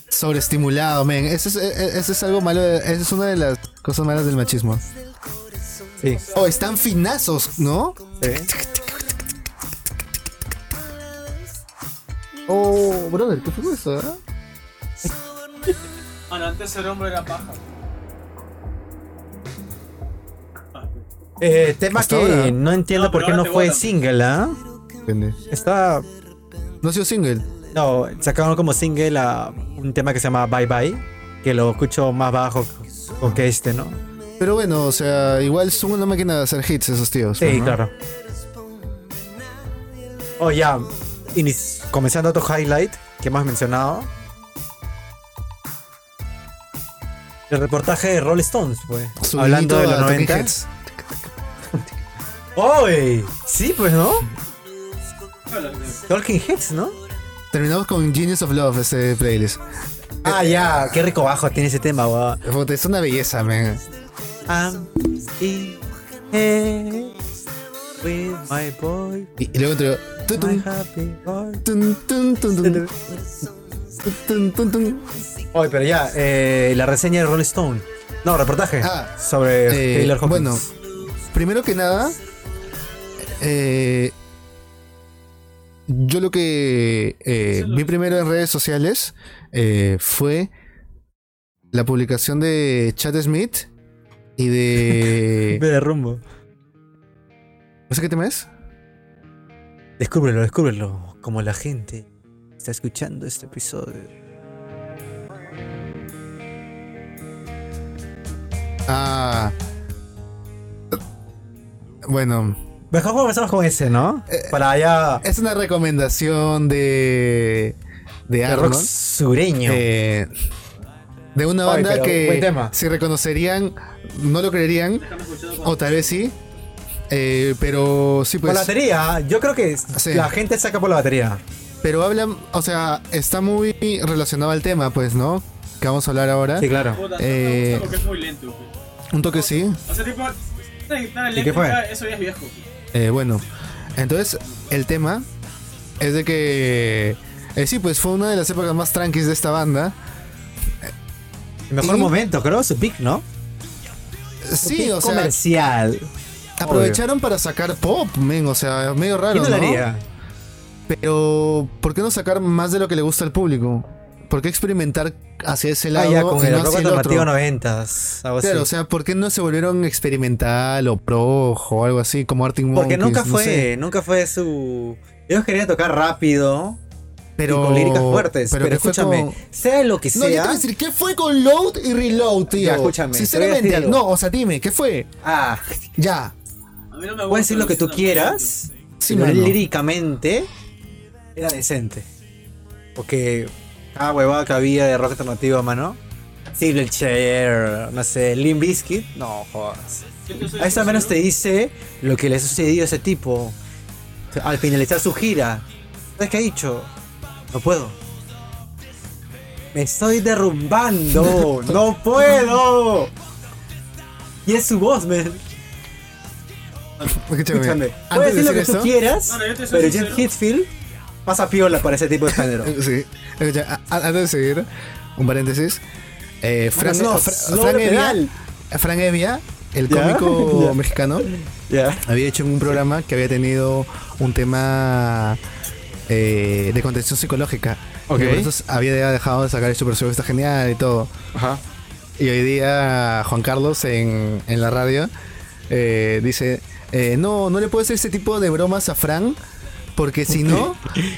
Sobreestimulado, men, eso es, eh, eso es algo malo, eso es una de las cosas malas del machismo. Sí. Oh, están finazos, ¿no? sí. Oh, brother, ¿qué fue eso, *laughs* ah? Mano, antes el hombre era paja. Eh, tema Hasta que ahora. no entiendo No, por qué no fue votan. single, ¿ah? Depende. Está. No ha sido single. No, sacaron como single a un tema que se llama Bye Bye, que lo escucho más bajo que este, ¿no? Pero bueno, o sea, igual son una máquina de hacer hits esos tíos. Sí, pues, ¿no? claro. Oh, ya. Inis- comenzando otro highlight que hemos mencionado. El reportaje de Rolling Stones, pues. Hablando de los Talking 90. Heads. ¡Oy! Sí, pues, ¿no? Talking Heads, ¿no? Terminamos con Genius of Love, este playlist. Ah, ya. Qué rico bajo tiene ese tema, weón. Es una belleza, man. With my boy, Y, y luego tun. Oye, pero ya, eh, la reseña de Rolling Stone. No, reportaje Ah, sobre Eh, Taylor Hawkins. bueno, primero que nada, eh, yo lo que eh, vi primero en redes sociales fue la publicación de Chad Smith y de... *laughs* De rumbo. ¿No sé qué tema es? Descúbrelo, descúbrelo. Como la gente está escuchando este episodio. Ah... Bueno, Mejor comenzamos con ese, ¿no? Eh, Para allá. es una recomendación de... De De rock sureño. eh, de una banda que si reconocerían, no lo creerían, o tal vez sí. Eh, pero sí, por pues. la batería, yo creo que Sí. la gente saca por la batería. Pero hablan, o sea, está muy relacionado al tema, pues, ¿no? Que vamos a hablar ahora. Sí, claro. Eh, me gusta porque es muy lento. pues. Un toque sí. O sea, tipo, ¿Y qué fue? eléctrica, eso ya es viejo. Eh, bueno, entonces el tema es de que. eh, sí, pues fue una de las épocas más tranquis de esta banda. El mejor Y- momento, creo, su pick, ¿no? Sí, o sea, comercial. Aprovecharon para sacar pop, men, o sea, medio raro, ¿Quién no haría? Pero, ¿por qué no sacar más de lo que le gusta al público? ¿Por qué experimentar hacia ese Ah, lado ya, con y el no rock hacia el alternativo otro? 90s. Algo Claro, o sea, ¿por qué no se volvieron experimental o pro o algo así como Arctic Porque Monkeys? nunca No fue, sé. nunca fue su. Ellos querían tocar rápido pero y con líricas fuertes. Pero, escúchame, como- sea lo que No, yo te sea. voy a decir, ¿qué fue con Load y Reload, tío? Ya, escúchame, Sinceramente, no, o sea, dime, ¿qué fue? ah, Ya. A mí no me gusta. puedes decir lo que tú quieras. Sí, pero líricamente era decente. Porque cada huevada que había de rock alternativo, mano. Silverchair, no sé, Limp Bizkit, no jodas. A eso al menos te dice lo que le ha sucedido a ese tipo al finalizar su gira. ¿Sabes qué ha dicho? No puedo. Me estoy derrumbando. *laughs* no puedo. Y es su voz, man. Escúchame, Escúchame. Puedes de decir lo que tú quieras, pero sincero. Jet Hitfield pasa piola para ese tipo de género. *laughs* Sí, antes de seguir, un paréntesis. Eh, Fran, Fra- slow Fran de Evia, pedal. Fran Evia, el cómico *laughs* ya. mexicano, Ya. había hecho un programa que había tenido un tema eh, de contención psicológica. Y por eso había dejado de sacar el Super Show, está genial y todo. Ajá. Y hoy día Juan Carlos en, en la radio eh, dice, eh, no, no le puedo hacer ese tipo de bromas a Fran. Porque si no,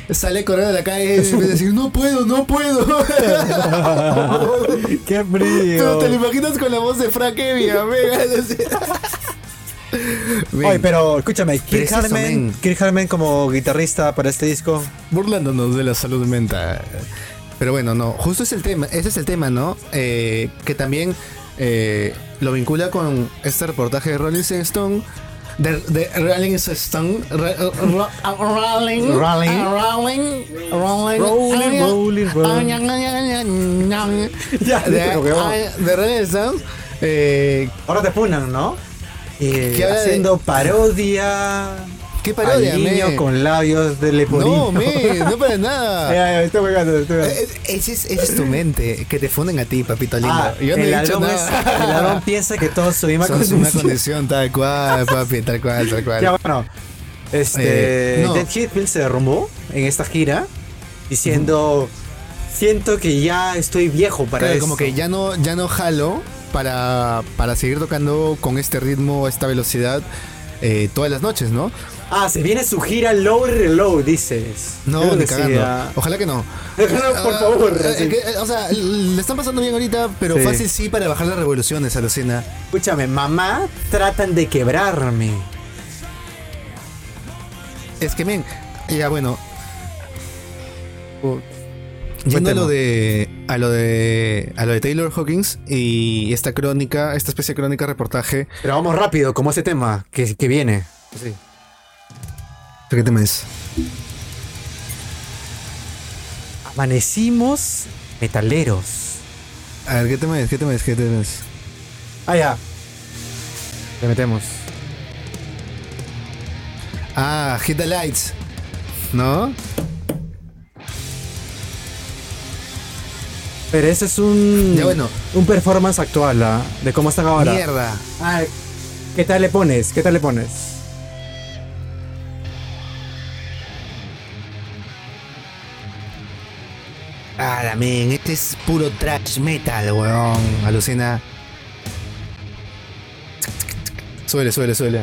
sale corriendo de la calle y a decir, no puedo, no puedo. *laughs* ¡Qué Tú frío! te lo imaginas con la voz de Frank Evia, *laughs* Oye, pero escúchame, Kirk es eso, Harman, men. Kirk Harman como guitarrista para este disco. burlándonos de la salud mental. Pero bueno, no, justo es el tema, ese es el tema, ¿no? Eh, que también eh, lo vincula con este reportaje de Rolling Stone. De, de Rolling Stone. Re- ro- Rolling. Rolling. Rolling. Rolling. Rolling, rolling, rolling. Ya, De, Rolling Stone. Eh, Ahora te funan, ¿no? Eh, ¿Qué habla de- haciendo parodia. ¿Qué parodia, al niño me? con labios de leporino. No, me, no para nada. *laughs* Ya, ya, estoy jugando, estoy jugando. Eh, Ese es, ese es tu mente, que te funden a ti, papito lindo. Ah, Yo no el he dicho ladrón nada. es- el ladrón *laughs* piensa que todos su misma Sos una condición. tal cual, papi, tal cual, tal cual. Ya bueno, este, Eh, no. Se derrumbó en esta gira diciendo, siento que ya estoy viejo para Claro, eso. como que ya no, ya no jalo para, para seguir tocando con este ritmo, esta velocidad. eh, todas las noches, ¿no? Ah, se viene su gira Low Reload, dices. No, ni cagando. Ojalá que no. Por Ah, favor. eh, que, eh, o sea, le están pasando bien ahorita, pero Sí. fácil sí para bajar las revoluciones, alucina. Escúchame, mamá, tratan de quebrarme. Es que, men, ya bueno, Buen yendo a lo de a lo de a lo de Taylor Hawkins y esta crónica, esta especie de crónica reportaje, Pero vamos rápido, como ese tema que, que viene. Sí. ¿Qué tema es? Amanecimos metaleros. A ver, ¿qué tema es? ¿Qué tema es? ¿Qué tema es? Ah, ya. Le metemos. Ah, Hit the Lights. ¿No? Pero ese es un. Ya, bueno. Un performance actual, ¿ah? De cómo están ahora. Mierda. Ah, ¿qué tal le pones? ¿Qué tal le pones? Men, este es puro trash metal, weón. Alucina. Suele, suele, suele.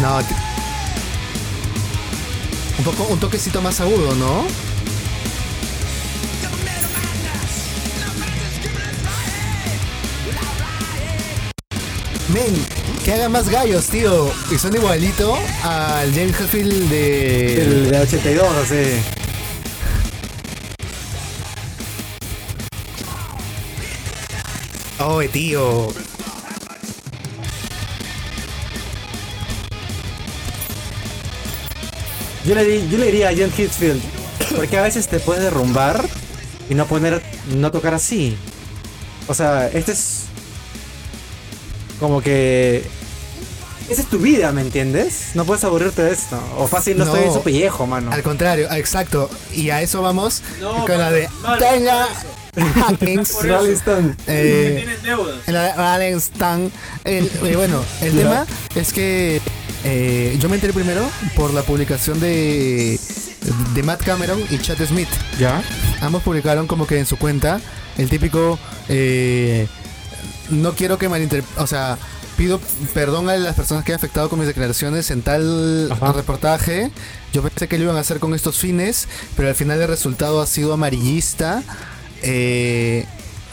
No, t- un poco, un toquecito más agudo, ¿no? Men, que haga más gallos, tío. Y son igualito al James Hetfield de. El de 82, así. Oh, tío. Yo le, di- yo le diría a John Hitfield, porque a veces te puedes derrumbar y no poner, no tocar así. O sea, este es como que esa es tu vida, ¿me entiendes? No puedes aburrirte de esto. O fácil no, No. estoy en su pellejo, mano. Al contrario, exacto. Y a eso vamos No, con la de Taylor Hawkins. Eso. Rolling Stone. Eh, Rolling Stone. El- eh, bueno, el tema *laughs* es que eh, yo me enteré primero por la publicación de, de Matt Cameron y Chad Smith. ¿Ya? Ambos publicaron como que en su cuenta el típico eh, no quiero que malinterpreten, o sea, pido perdón a las personas que he afectado con mis declaraciones en tal Ajá. reportaje. Yo pensé que lo iban a hacer con estos fines, pero al final el resultado ha sido amarillista. Eh,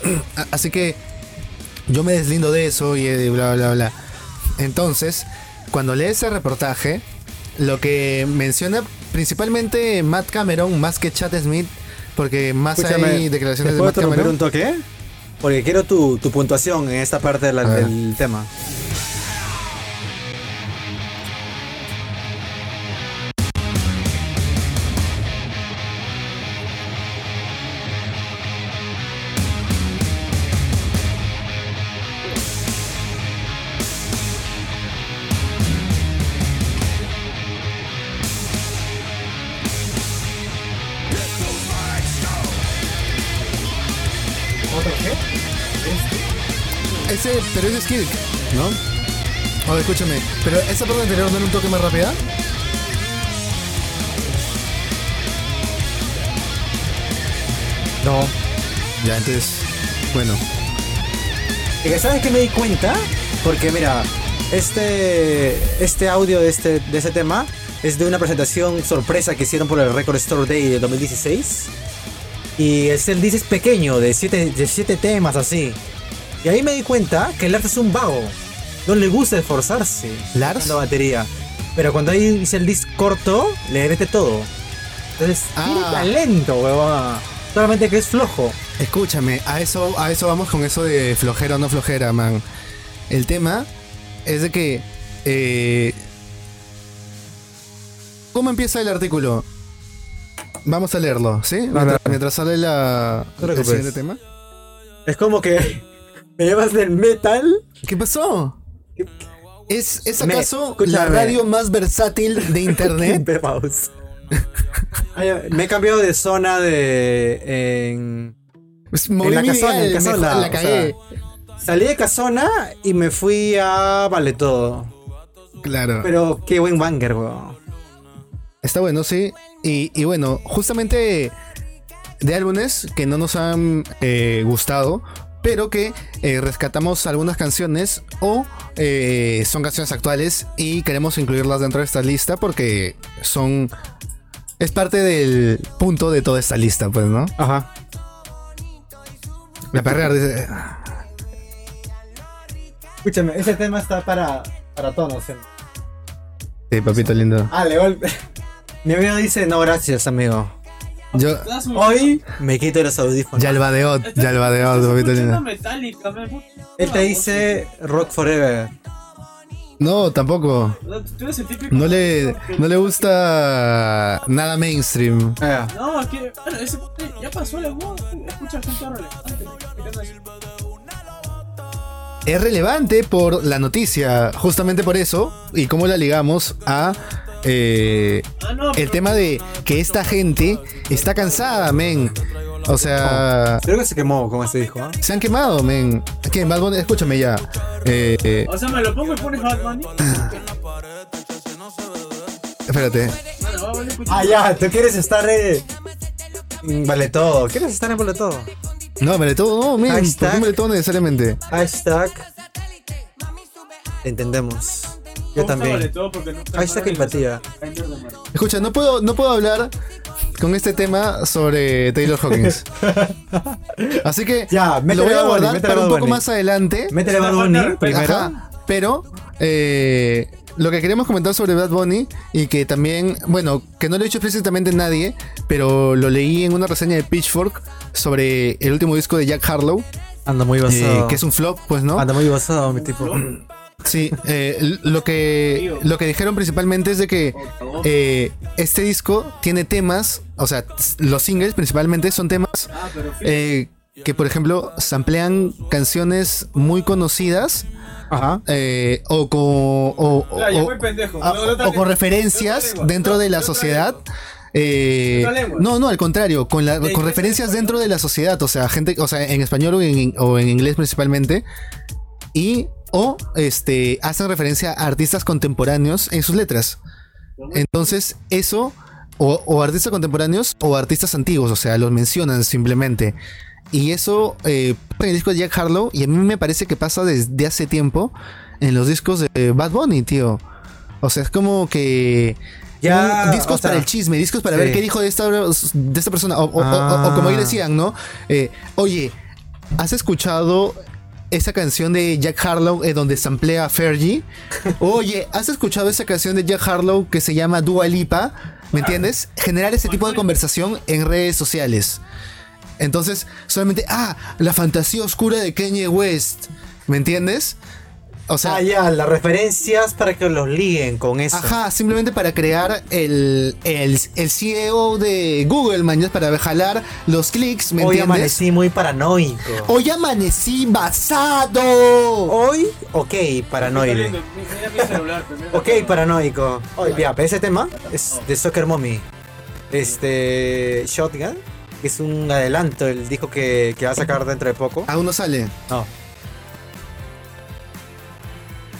*clears throat* así que yo me deslindo de eso y eh, bla bla bla. Entonces, cuando lees ese reportaje, lo que menciona principalmente Matt Cameron más que Chad Smith, porque más Escúchame, hay declaraciones ¿te de puedo Matt interrumpir Cameron. un toque? Porque quiero tu, tu puntuación en esta parte de la- del tema. ¿No? Oh, escúchame, pero esa parte anterior no era un toque más rápida. No. Ya, entonces, bueno. ¿Sabes qué me di cuenta? Porque mira, este, este audio de este, de ese tema es de una presentación sorpresa que hicieron por el Record Store Day de 2016. Y es el disc pequeño, de siete, de siete temas así. Y ahí me di cuenta que Lars es un vago. No le gusta esforzarse. ¿Lars? La batería. Pero cuando ahí hice el disc corto, le mete todo. Entonces, tiene Ah. talento, huevón. Solamente que es flojo. Escúchame, a eso, a eso vamos con eso de flojera o no flojera, man. El tema es de que. eh, ¿Cómo empieza el artículo? Vamos a leerlo, ¿sí? Mientras, sale la, el siguiente tema. Es como que me llevas del metal ¿Qué pasó? ¿Es, ¿es Me- acaso la escúchame. radio más versátil de *laughs* internet? Ay, Me he cambiado de zona de. En, Pues, la casona, en me la o salí de Casona y me fui a Vale Todo. claro. Pero qué buen banger, weón. Está bueno, sí. Y, y bueno, justamente de álbumes que no nos han eh, gustado, pero que eh, rescatamos algunas canciones o eh, son canciones actuales y queremos incluirlas dentro de esta lista porque son... Es parte del punto de toda esta lista, pues, ¿no? Ajá. La perrea dice... Escúchame, ese tema está para, para tonos. Sí, papito lindo. Ah, le golpe. *laughs* Mi amigo dice, no, gracias, amigo. Yo... Hoy me quito los audífonos. Estás papito escuchando lindo. Metallica, man. Él te dice Rock Forever. No, tampoco. El. No le, no le gusta nada mainstream. Ah, No, es que. Bueno, ese ya pasó la voz. Escucha gente relevante. Es relevante por la noticia, justamente por eso, y cómo la ligamos a eh, el tema de que esta gente está cansada, men. O sea, creo que se quemó con este disco. ¿ah? se han quemado, men. ¿Qué? Bad Bunny? Escúchame ya. Eh, eh, O sea, me lo pongo y pones Bad Bunny. espérate. Ah, ya, tú quieres estar eh, en Vale Todo. ¿Quieres estar en Vale Todo? No, me le todo, no, men. ¿Por qué me le todo necesariamente? Hashtag. Entendemos. Yo Vale también. Todo porque nunca Hashtag muere empatía. Escucha, no puedo, no puedo hablar con este tema sobre Taylor Hawkins. *laughs* Así que Ya, lo voy a Bunny, guardar para un poco Bunny. más adelante. Métele Bad Bunny primero. Ajá, pero eh, lo que queremos comentar sobre Bad Bunny y que también, bueno, que no lo he dicho explícitamente nadie, pero lo leí en una reseña de Pitchfork sobre el último disco de Jack Harlow, Anda muy eh, basado. que es un flop, pues, ¿no? Anda muy basado, mi tipo. Sí, eh, lo que lo que dijeron principalmente es de que eh, este disco tiene temas, o sea, los singles principalmente son temas eh, que, por ejemplo, samplean canciones muy conocidas Ajá. eh, o con o, pendejo. a- con lengua. referencias lengua. dentro de la sociedad. eh, No no, al contrario, con, la, con ¿qué referencias dentro de la sociedad, o sea, gente, o sea, en español o en, o en inglés principalmente, y o este hacen referencia a artistas contemporáneos en sus letras. Entonces, eso, o, o artistas contemporáneos o artistas antiguos, o sea, los mencionan simplemente. Y eso eh, en el disco de Jack Harlow, y a mí me parece que pasa desde hace tiempo en los discos de Bad Bunny, tío. O sea, es como que. Ya, discos o sea, para el chisme, discos para sí. ver qué dijo de esta, de esta persona. O, o- o- Ah. o como ahí decían, ¿no? Eh, oye, ¿has escuchado esa canción de Jack Harlow eh, donde samplea a Fergie? *laughs* Oye, ¿has escuchado esa canción de Jack Harlow que se llama Dua Lipa? ¿Me entiendes? Generar ese tipo de conversación en redes sociales. Entonces, solamente, ah, la fantasía oscura de Kanye West. ¿Me entiendes? O sea, Ah, ya, las referencias para que los liguen con eso. Ajá, simplemente para crear el, el, el CEO de Google, man, para jalar los clics, ¿me Hoy entiendes? amanecí muy paranoico. Hoy amanecí basado. Hoy, ok, paranoide. viendo, Mira mi celular. mira Ok, paranoico. Oye, ya, pero ese tema es de Soccer Mommy. Este. Shotgun. que Es un adelanto el disco que, que va a sacar dentro de poco. Aún no sale. No.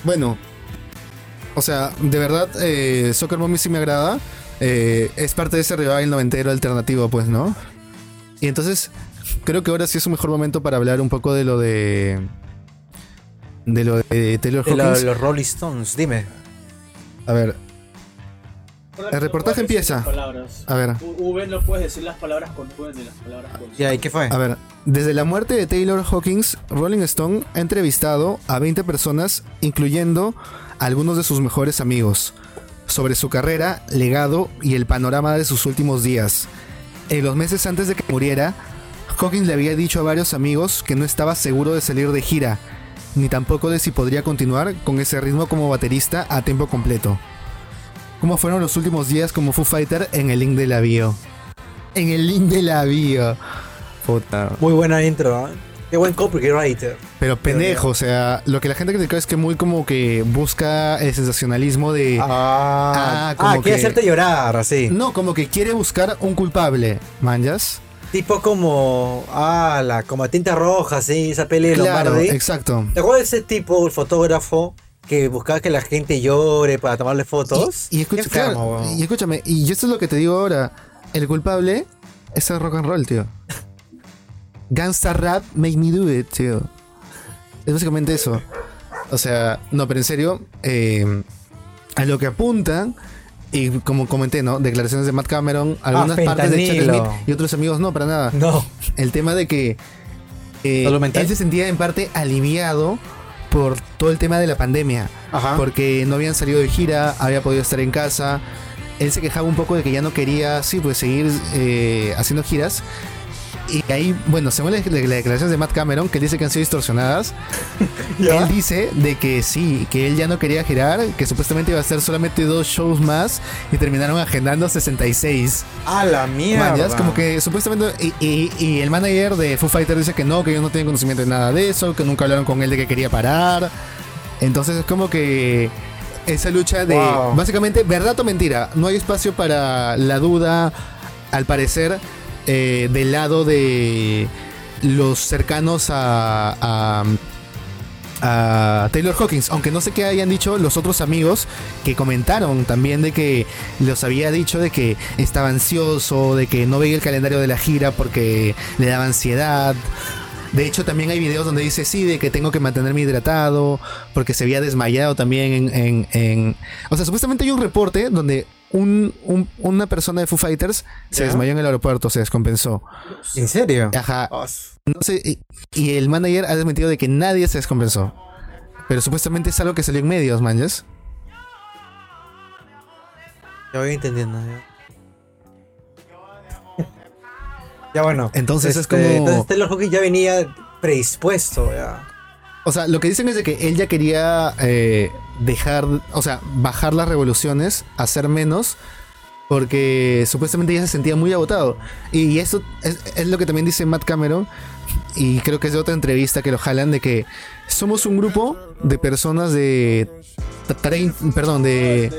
Bueno, o sea, de verdad, eh, Soccer Mommy sí me agrada. Eh, es parte de ese revival noventero alternativo, pues, ¿no? Y entonces, creo que ahora sí es un mejor momento para hablar un poco de lo de. De lo de Taylor De los Rolling Stones, dime. A ver, el reportaje empieza. a ver. U- V no puedes decir las palabras con V ni las palabras con Ya, ¿y qué fue? A ver, desde la muerte de Taylor Hawkins, Rolling Stone ha entrevistado a 20 personas, incluyendo a algunos de sus mejores amigos, sobre su carrera, legado y el panorama de sus últimos días. En los meses antes de que muriera, Hawkins le había dicho a varios amigos que no estaba seguro de salir de gira, ni tampoco de si podría continuar con ese ritmo como baterista a tiempo completo. ¿Cómo fueron los últimos días como Foo Fighter en el link de la bio? En el link de la bio. Puta. Muy buena intro, ¿eh? Qué buen copywriter. Pero pendejo, o sea, lo que la gente critica es que muy como que busca el sensacionalismo de... Ah, Ah, como ah quiere que- hacerte llorar, así. No, como que quiere buscar un culpable, manjas. Tipo como. Ah, la, como tinta roja, sí, esa peli de Claro, Lombardi. exacto. ¿Te acuerdas de ese tipo, el fotógrafo, que buscaba que la gente llore para tomarle fotos. Y, y escucha- Qué enfermo, claro, weón. y escúchame, y esto es lo que te digo ahora. El culpable es el rock and roll, tío. *laughs* Gangsta rap make me do it, tío. Es básicamente eso. O sea, no, pero en serio, eh, a lo que apuntan, y como comenté, ¿no? Declaraciones de Matt Cameron, algunas partes de fentanilo. Smith y otros amigos no, para nada. No. El tema de que eh, él se sentía en parte aliviado por todo el tema de la pandemia Ajá. porque no habían salido de gira, había podido estar en casa. Él se quejaba un poco de que ya no quería, sí, pues seguir eh, haciendo giras. Y ahí, bueno, según las declaraciones de Matt Cameron, que él dice que han sido distorsionadas, *laughs* él dice de que sí, que él ya no quería girar, que supuestamente iba a hacer solamente dos shows más y terminaron agendando 66. A la mierda. Mañas, como que supuestamente. Y, y- y el manager de Foo Fighters dice que no, que ellos no tienen conocimiento de nada de eso, que nunca hablaron con él de que quería parar. Entonces es como que. Esa lucha de. Wow. Básicamente, verdad o mentira. No hay espacio para la duda, al parecer, eh, del lado de los cercanos a. Taylor Hawkins, aunque no sé qué hayan dicho los otros amigos que comentaron también de que los había dicho de que estaba ansioso, de que no veía el calendario de la gira porque le daba ansiedad. De hecho, también hay videos donde dice sí, de que tengo que mantenerme hidratado, porque se había desmayado también en- O sea, supuestamente hay un reporte donde un- un- una persona de Foo Fighters se ¿Ya? desmayó en el aeropuerto, se descompensó. ¿En serio? Ajá, no sé, y, y el manager ha desmentido de que nadie se descompensó. Pero supuestamente es algo que salió en medios, manches. Ya voy entendiendo. Ya, Ya, bueno. Entonces es Este, como- Entonces Taylor Hawkins ya venía predispuesto. Ya. O sea, lo que dicen es de que él ya quería eh, dejar, o sea, bajar las revoluciones, hacer menos, porque supuestamente ya se sentía muy agotado. Y eso es, es lo que también dice Matt Cameron, y creo que es de otra entrevista que lo jalan, de que somos un grupo de personas de... trein- Perdón, de...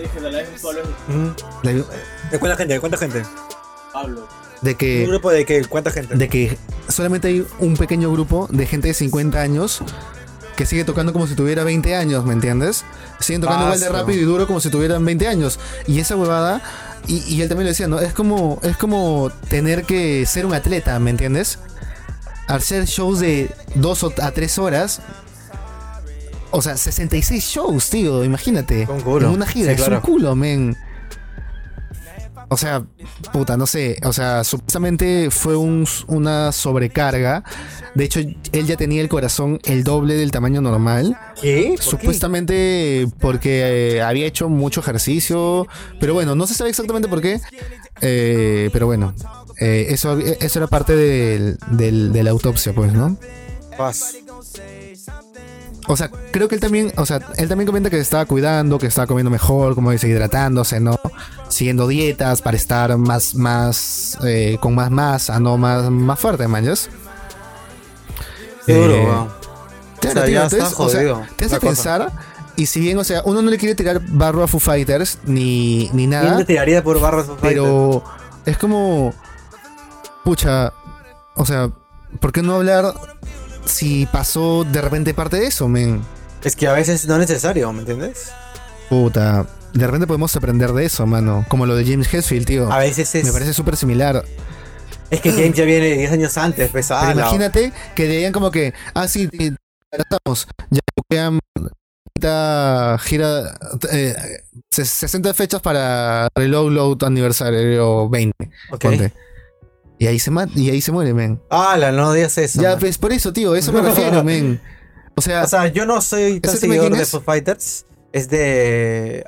de, ¿De cuánta gente? ¿De cuánta gente? Pablo. de que... ¿Un grupo de qué? ¿Cuánta gente? de que solamente hay un pequeño grupo de gente de 50 años que sigue tocando como si tuviera 20 años, ¿me entiendes? Siguen tocando igual de Paso. rápido y duro como si tuvieran 20 años. Y esa huevada, y, y él también lo decía, ¿no? Es como, es como tener que ser un atleta, ¿me entiendes? Hacer shows de 2 a 3 horas. O sea, 66 shows, tío, imagínate. Un culo. En una gira, Sí, es un culo, men. O sea, puta, no sé. O sea, supuestamente fue un- una sobrecarga. De hecho, él ya tenía el corazón el doble del tamaño normal. ¿Qué? ¿Por qué? Supuestamente porque eh, había hecho mucho ejercicio. Pero bueno, no se sabe exactamente por qué. Eh, pero bueno, eh, eso, eso era parte del- del- de la autopsia, pues, ¿no? Paz. O sea, creo que él también, o sea, él también comenta que se estaba cuidando, que estaba comiendo mejor, como dice, hidratándose, ¿no? Siguiendo dietas para estar más, más, eh, con más masa, ¿no? Más, más fuerte, manjas. Duro, Eh. Claro, O sea, tío, entonces, o sea, te hace cosa. pensar, y si bien, o sea, uno no le quiere tirar barro a Foo Fighters, ni, ni ¿Quién nada, te tiraría por barras Foo Fighters? pero es como, pucha, o sea, ¿por qué no hablar si pasó de repente parte de eso, men? Es que a veces no es necesario, ¿me entiendes? Puta, de repente podemos aprender de eso, mano. Como lo de James Hetfield, tío. A veces es. Me parece súper similar. Es que James ya viene 10 años antes, pues. Pero la- imagínate que dirían como que, ah, sí, tratamos. Ya quedan gira eh, ses- 60 fechas para Reload Load aniversario 20. Ok. Ponte. Y ahí se y ahí se muere, men. Ala, no digas eso. ya, man. pues por eso, tío, eso me refiero, *laughs* men. O sea, O sea, yo no soy tan ¿Ese tema seguidor de? Foo Fighters. Es de.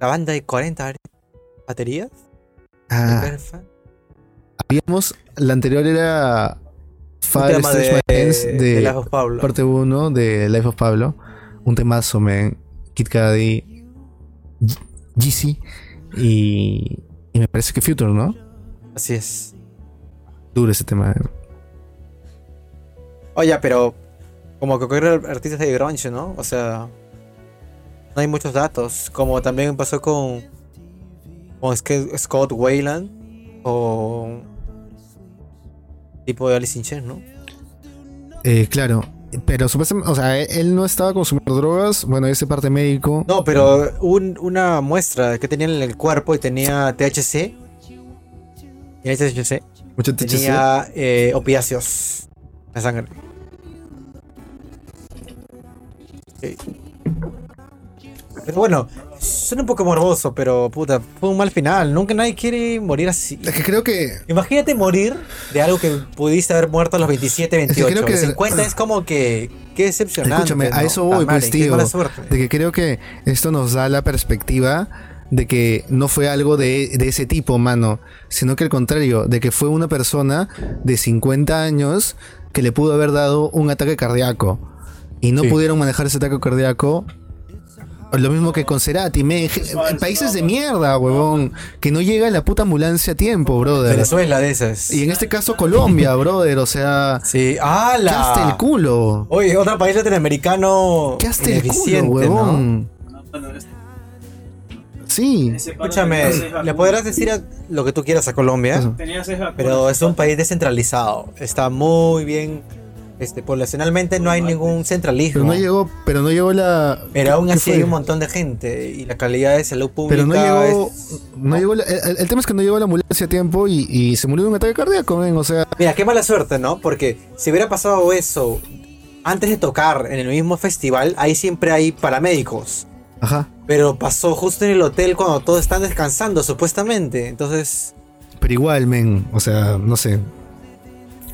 La banda de 40 baterías. ah, habíamos, la anterior era Fire de, My Hands de, de, Life of Pablo. parte 1 de Life of Pablo. Un temazo, man. Kid Cudi, G- GC y, y me parece que Future, ¿no? Así es. Duro ese tema. eh. Oye, pero. Como que ocurre artistas de grunge, ¿no? O sea. No hay muchos datos. Como también pasó con. Con Scott Wayland. O. Tipo de Alice in Chains, ¿no? Eh, claro. pero supuestamente, o sea, él no estaba consumiendo drogas, bueno, ese parte médico. No, pero un- una muestra que tenía en el cuerpo y tenía THC. Tenía THC. Mucho. Tenía eh, opiáceos la sangre. Sí. Pero bueno, suena un poco morboso, pero puta, fue un mal final. Nunca nadie quiere morir así. Es que creo que Imagínate morir de algo que pudiste haber muerto a los 27, 28. creo que- a los 50 es como que. Qué decepcionante. Escúchame, a ¿no? eso voy, pues, tío. De que creo que esto nos da la perspectiva de que no fue algo de, de ese tipo, mano, sino que al contrario, de que fue una persona de 50 años que le pudo haber dado un ataque cardíaco y no Sí. pudieron manejar ese ataque cardíaco. Lo mismo que con Cerati, me, países de mierda, huevón, que no llega la puta ambulancia a tiempo, brother. Venezuela de esas. Y en este caso Colombia, *laughs* brother, o sea, Sí, ¿qué hasta el culo? Oye, otro país latinoamericano. ¿Qué hasta el culo, huevón? No, bueno, es- Sí. Escúchame, le podrás decir a- lo que tú quieras a Colombia, Eso. Pero es un país descentralizado. Está muy bien. Este, poblacionalmente no hay ningún centralismo. Pero no llegó, pero no llegó la. Pero aún ¿qué así fue? hay un montón de gente y la calidad de salud pública Pero no llegó, es- no llegó la- el, el tema es que no llegó la ambulancia a tiempo y, y se murió de un ataque cardíaco, ven, o sea, Mira, qué mala suerte, ¿no? Porque si hubiera pasado eso antes de tocar en el mismo festival, ahí siempre hay paramédicos. Ajá. Pero pasó justo en el hotel cuando todos están descansando, supuestamente. Entonces, Pero igual, men, o sea, no sé.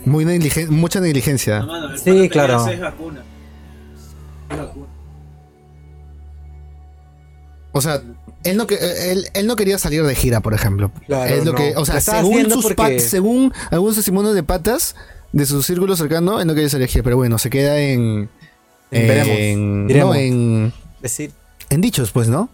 Muy negligen- mucha negligencia. No, mano, Sí, claro. seis vacunas. Seis vacunas. O sea, él no, que- él, él no quería salir de gira, por ejemplo. Claro, es lo no. que, o sea, según sus porque- pat- según algunos testimonios de patas de su círculo cercano, él no quería salir de gira, pero bueno, se queda en En veremos, en, diremos. no, en decir, en dichos, pues, ¿no?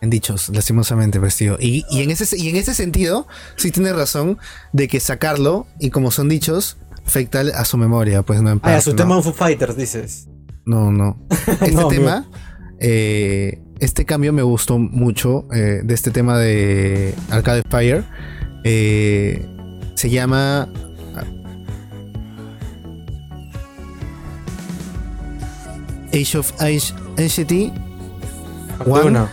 En dichos, lastimosamente, pues, tío. Y, y en ese, y en ese sentido, sí tiene razón de que sacarlo, y como son dichos, afecta a su memoria, pues, no en ah, parte, su ¿no? tema en Foo Fighters, dices. No, no. *laughs* Este No, tema, eh, este cambio me gustó mucho eh, de este tema de Arcade Fire. Eh, se llama. Age of Age- Anxiety. One.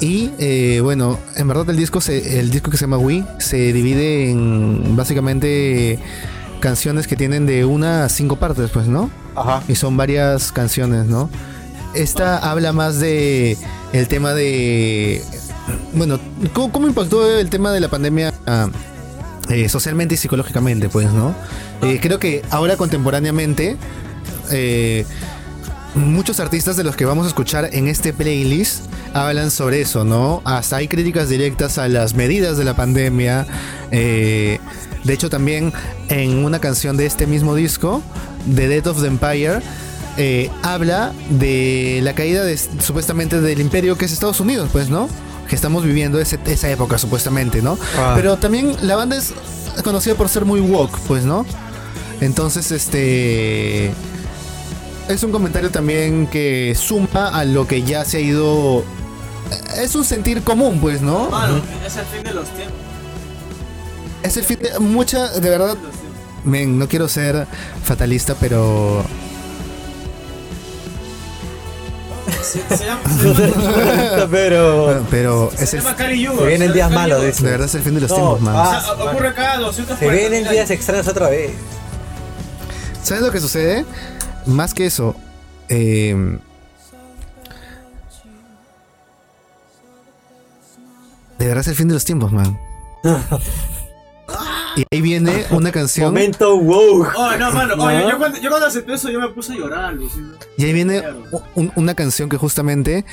Y eh, bueno, en verdad el disco, se, el disco que se llama Wii se divide en básicamente canciones que tienen de una a cinco partes, pues, ¿no? Ajá. Y son varias canciones, ¿no? Esta habla más de el tema de. Bueno, ¿cómo, cómo impactó el tema de la pandemia ah, eh, socialmente y psicológicamente, pues, ¿no? Eh, creo que ahora contemporáneamente. eh, muchos artistas de los que vamos a escuchar en este playlist hablan sobre eso, ¿no? Hasta hay críticas directas a las medidas de la pandemia. eh, de hecho, también en una canción de este mismo disco, The Death of the Empire, eh, habla de la caída de, supuestamente del imperio que es Estados Unidos, pues, ¿no? Que estamos viviendo ese- esa época, supuestamente, ¿no? Ah. Pero también la banda es conocida por ser muy woke, pues, ¿no? Entonces, este. Es un comentario también que suma a lo que ya se ha ido. Es un sentir común, pues, ¿no? Mano, es el fin de los tiempos. Es el fin de. Mucha, de verdad. Men, no quiero ser fatalista, pero. Se, se llama, se, Pero. Pero es se el. llama Cali Yugo. Se vienen días malos, De verdad es el fin de los No, tiempos, man. ah, O sea, ocurre cada 240 Se vienen días años. extraños otra vez. ¿Sabes lo que sucede? Más que eso. eh, de verdad es el fin de los tiempos, man. *laughs* Y ahí viene una canción. Momento wow. Oh, no, mano. ¿No? Oye, yo cuando, yo cuando acepté eso, yo me puse a llorar, Luciano. Y ahí viene un- una canción que justamente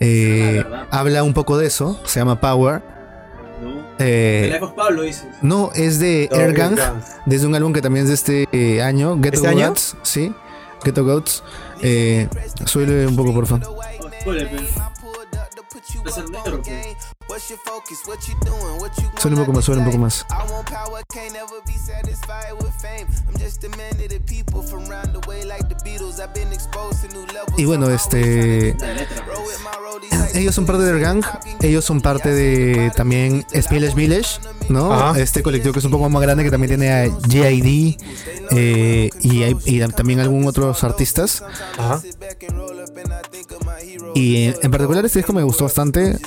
eh, habla un poco de eso. Se llama Power. No. Eh, Pablo, dices. no, es de. Airgang. Desde un álbum que también es de este eh, año. Ghetto ¿Este año? Goats. Sí. Ghetto Goats. Eh, súbele un poco, por favor. Suele un poco más, suele un poco más. Y bueno, este. *clears throat* Ellos son parte del gang, ellos son parte de también Spanish Village, ¿no? Ajá. Este colectivo que es un poco más grande que también tiene a G.I.D. eh, y, hay- y también algún otros artistas. Ajá. Y en, particular este disco me gustó bastante.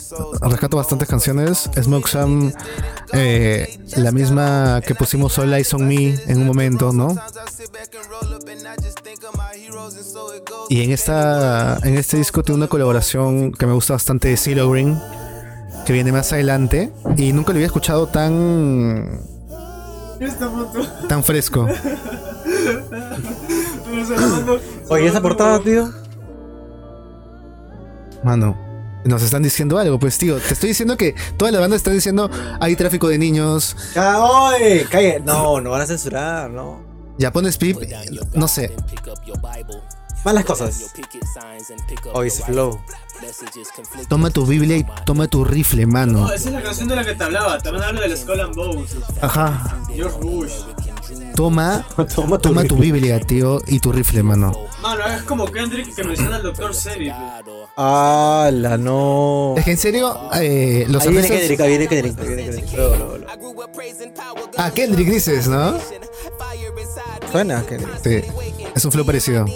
Rescato bastantes canciones. Smoke Sam, eh, la misma que pusimos All Eyes on Me en un momento, ¿no? Y en esta en este disco tiene una colaboración que me gusta bastante de CeeLo Green, que viene más adelante. Y nunca lo había escuchado tan tan fresco. Oye, esa portada, tío. Mano, nos están diciendo algo, pues tío. Te estoy diciendo que toda la banda está diciendo hay tráfico de niños. Oye, calle. No, no van a censurar, no. Ya pones pip, no sé. Malas cosas. Oye, ese flow. Toma tu Biblia y toma tu rifle, mano. No, esa es la canción de la que te hablaba. También hablo del Skull and Bones. Ajá. George Bush. Toma, *laughs* Toma tu toma tu. Biblia, tío, y tu rifle, mano. Mano, es como Kendrick que menciona al Dr. Sebi. ¡Hala, no! Es que en serio, eh, los Ahí viene Kendrick, ahí viene Kendrick, ahí viene Kendrick. Luego, luego, luego. Ah, Kendrick dices, ¿no? Suena Kendrick. Sí, es un flow parecido. *clears throat*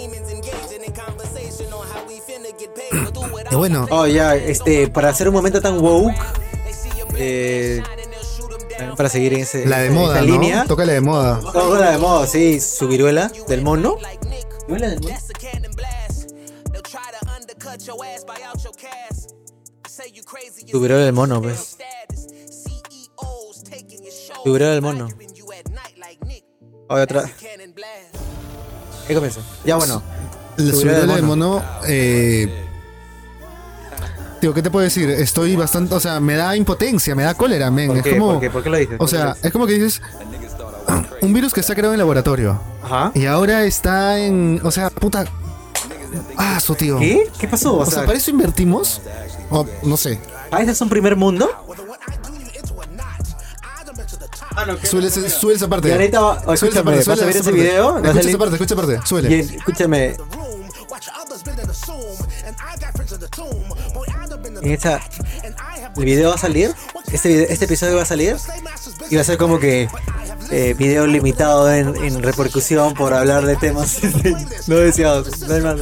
Y bueno, Oh, ya, este, para hacer un momento tan woke, eh, también para seguir en ese, la de en moda, esa ¿no? línea. Toca la de moda. Todo la de moda, sí, su viruela del mono. ¿Viruela del mono? Tu viruela del mono, pues. Tu viruela del mono. Oye, otra. ¿Qué comienza? Ya, bueno. La viruela de del mono, eh, Tío, ¿qué te puedo decir? Estoy bastante, o sea, me da impotencia, me da cólera, men. ¿Por Es qué? como, ¿Por qué? ¿Por qué lo dices? o ¿Por qué lo sea, es como que dices, *clears throat* un virus que está creado en laboratorio Ajá. y ahora está en, o sea, puta, ah, su tío. ¿Qué? ¿Qué pasó? O sea, para eso invertimos, o no sé. ¿Ah, ese es un primer mundo? Ah, no, Súbele, ese- súbele esa parte. Y ahorita va- Súbele esa parte, vas a súbele ver esa ese parte. video, Escucha esa parte, escucha esa parte, Y súbele. escúchame, en esta, el video va a salir, este, este episodio va a salir y va a ser como que eh, video limitado en, en repercusión por hablar de temas *laughs* no deseados. No hay más.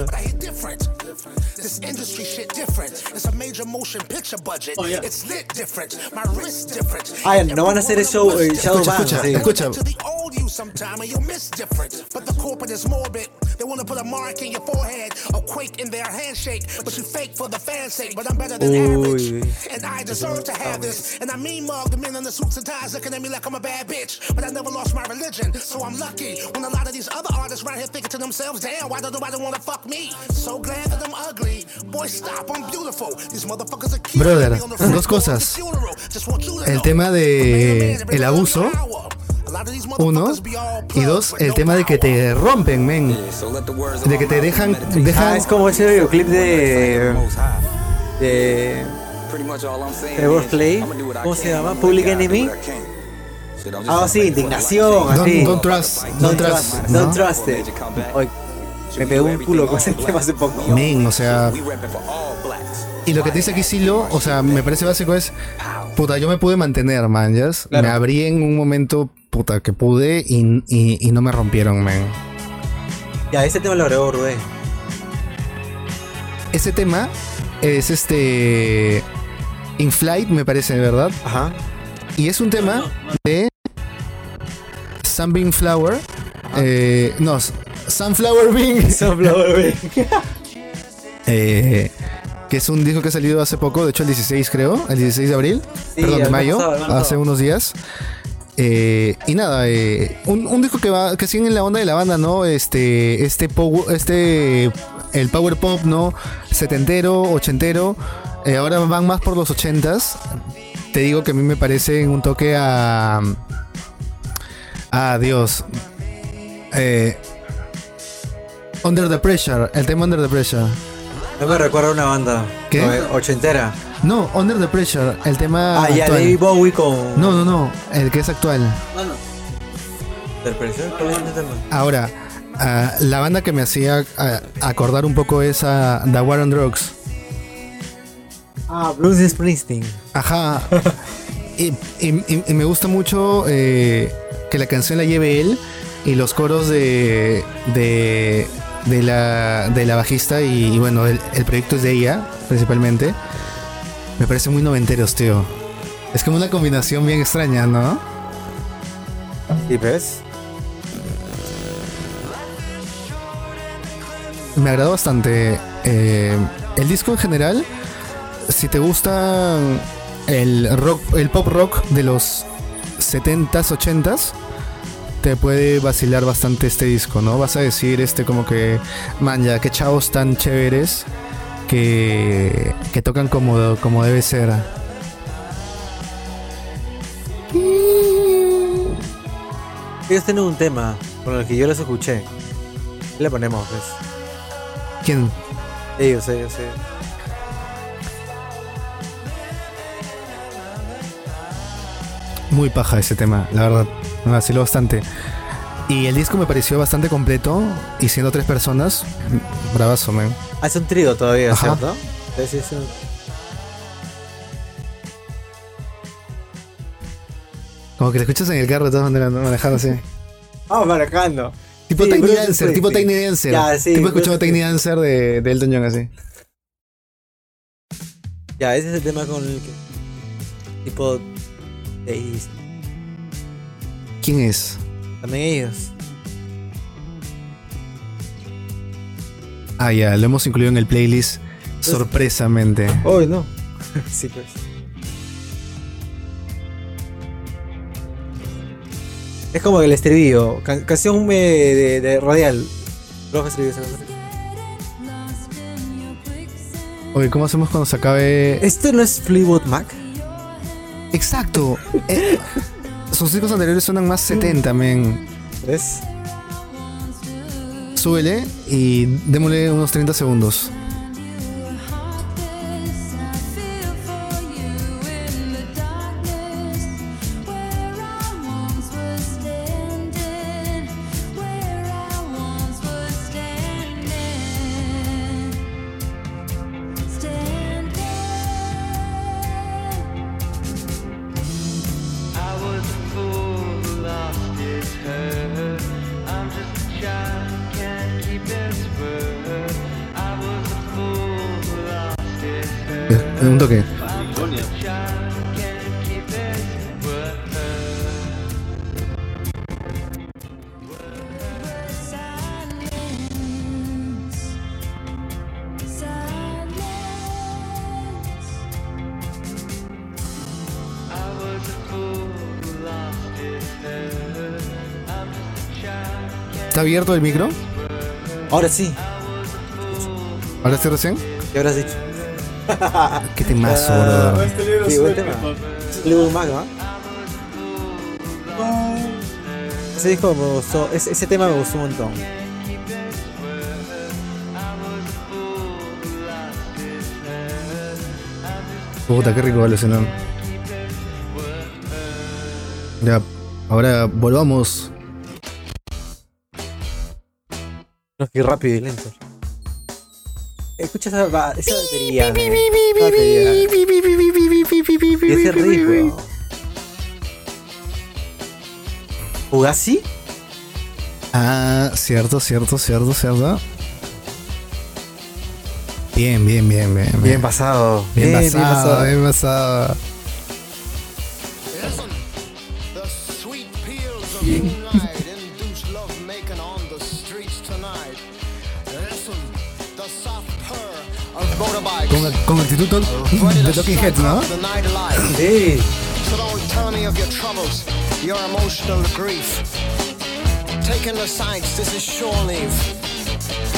Major motion picture budget. Oh, yeah. It's lit different. My wrist different. Ah, no van a hacer el show eh, Shadow Escucha, Band, escucha, sí. escucha. To the old you sometime and you'll miss different. But the corporate is morbid. They want to put a mark in your forehead, a quake in their handshake. But you fake for the fan's sake. But I'm better than average. Uy. And I deserve to have this. And I mean mug the men in the suits and ties looking at me like I'm a bad bitch. But I never lost my religion. So I'm lucky when a lot of these other artists right here thinking to themselves, damn, why don't nobody want to fuck me? So glad that I'm ugly. Boy, stop, I'm beautiful. These motherfuckers are killing Brother, dos cosas. El tema de el abuso, uno, y dos, el tema de que te rompen, men. De que te dejan, Ah, dejan es como ese videoclip de. de. Trevor Play. ¿Cómo se llama? Public Enemy. Ah, sí, indignación, Don't, así. don't trust, Don't don't trust, don't ¿no? trust it. Oye, me pegó un culo con ese tema hace poco. Men, o sea, y lo que te dice aquí Silo, o sea, me parece básico es, puta, yo me pude mantener, man, ¿ya? Claro. Me abrí en un momento, puta, que pude y, y, y no me rompieron, man. Ya, ese tema lo agregó Rubén. Ese tema es este, In Flight, me parece, ¿verdad? Ajá. Y es un tema de Sunbeam Flower, eh, no, Sunflower Bean. Sunflower Bean. *laughs* Eh, que es un disco que ha salido hace poco, de hecho el 16 creo, el 16 de abril, Sí, perdón, de mayo, pasado, hace unos días. Eh, y nada, eh, un, un disco que va, que sigue en la onda de la banda, ¿no? Este, este, este, el power pop, ¿no? Setentero, ochentero. Eh, ahora van más por los ochentas. Te digo que a mí me parece un toque a, a Dios. Eh, Under the Pressure, el tema Under the Pressure. No me recuerda a una banda. ¿Qué? no, Ochentera. No, Under the Pressure, el tema. Ah, ya. David Bowie con. No, no, no, el que es actual. Mano, ¿Del precio? ¿Cuál es el tema? Ahora, ah, la banda que me hacía ah, acordar un poco es a The War on Drugs. Ah, Bruce Springsteen. Ajá. *laughs* y, y- y- y me gusta mucho eh, que la canción la lleve él y los coros de, de, de la, de la bajista y, y bueno, el, el proyecto es de ella, principalmente. Me parece muy noventeros, tío. Es como una combinación bien extraña, ¿no? ¿Y ves? Me agradó bastante. eh, el disco en general, si te gusta el rock, el pop rock de los 70s, 80s, te puede vacilar bastante este disco, ¿no? Vas a decir este como que, man, ya, qué chavos tan chéveres que, que tocan como, como debe ser. Ellos tienen un tema con el que yo los escuché. ¿Qué le ponemos, pues? ¿Quién? Ellos, ellos, ellos. Muy paja ese tema, la verdad. Me vaciló bastante. Y el disco me pareció bastante completo. Y siendo tres personas, bravazo, man. Es un trío todavía, Ajá. ¿cierto? Sí, sí, sí. Como que lo escuchas en el carro de todas maneras, ¿no? Manejando así. Vamos marcando. Tipo Sí, Tiny Dancer, tipo. Tiny Dancer. Ya, sí, tipo escuchando Bruce Tiny Dancer de, de Elton John así. Ya, ese es el tema con el que. Tipo. de- ¿Quién es? También ellos. Ah, ya, lo hemos incluido en el playlist sorpresamente. Hoy no. *laughs* sí, pues. Es como el estribillo. can- canción eh, de, de radial. Canción. Oye, ¿cómo hacemos cuando se acabe? ¿Esto no es Fleetwood Mac? Exacto. Eh, sus discos anteriores suenan más 70, men. ¿Ves? Súbele y démosle unos 30 segundos. ¿Está abierto el micro? Ahora sí. ¿Ahora sí recién? ¿Qué habrás dicho? *laughs* Qué temazo, bro. Este libro Sí, es buen tema. Fleetwood Mac, ¿no? Ese disco me gustó. Ese, ese tema me gustó un montón. Puta, qué rico alucinón. Ya, ahora volvamos. No, que rápido y lento. Escucha esa, ba- esa batería. Y ese. Ah, cierto, cierto, cierto, cierto. Bien, bien, bien, bien. Bien, Bien pasado. bien pasado, bien pasado. Con, ready de Talking Heads, ¿no? Sí. So don't tell me of your troubles, your emotional grief. Taking the sights, this is shore leave.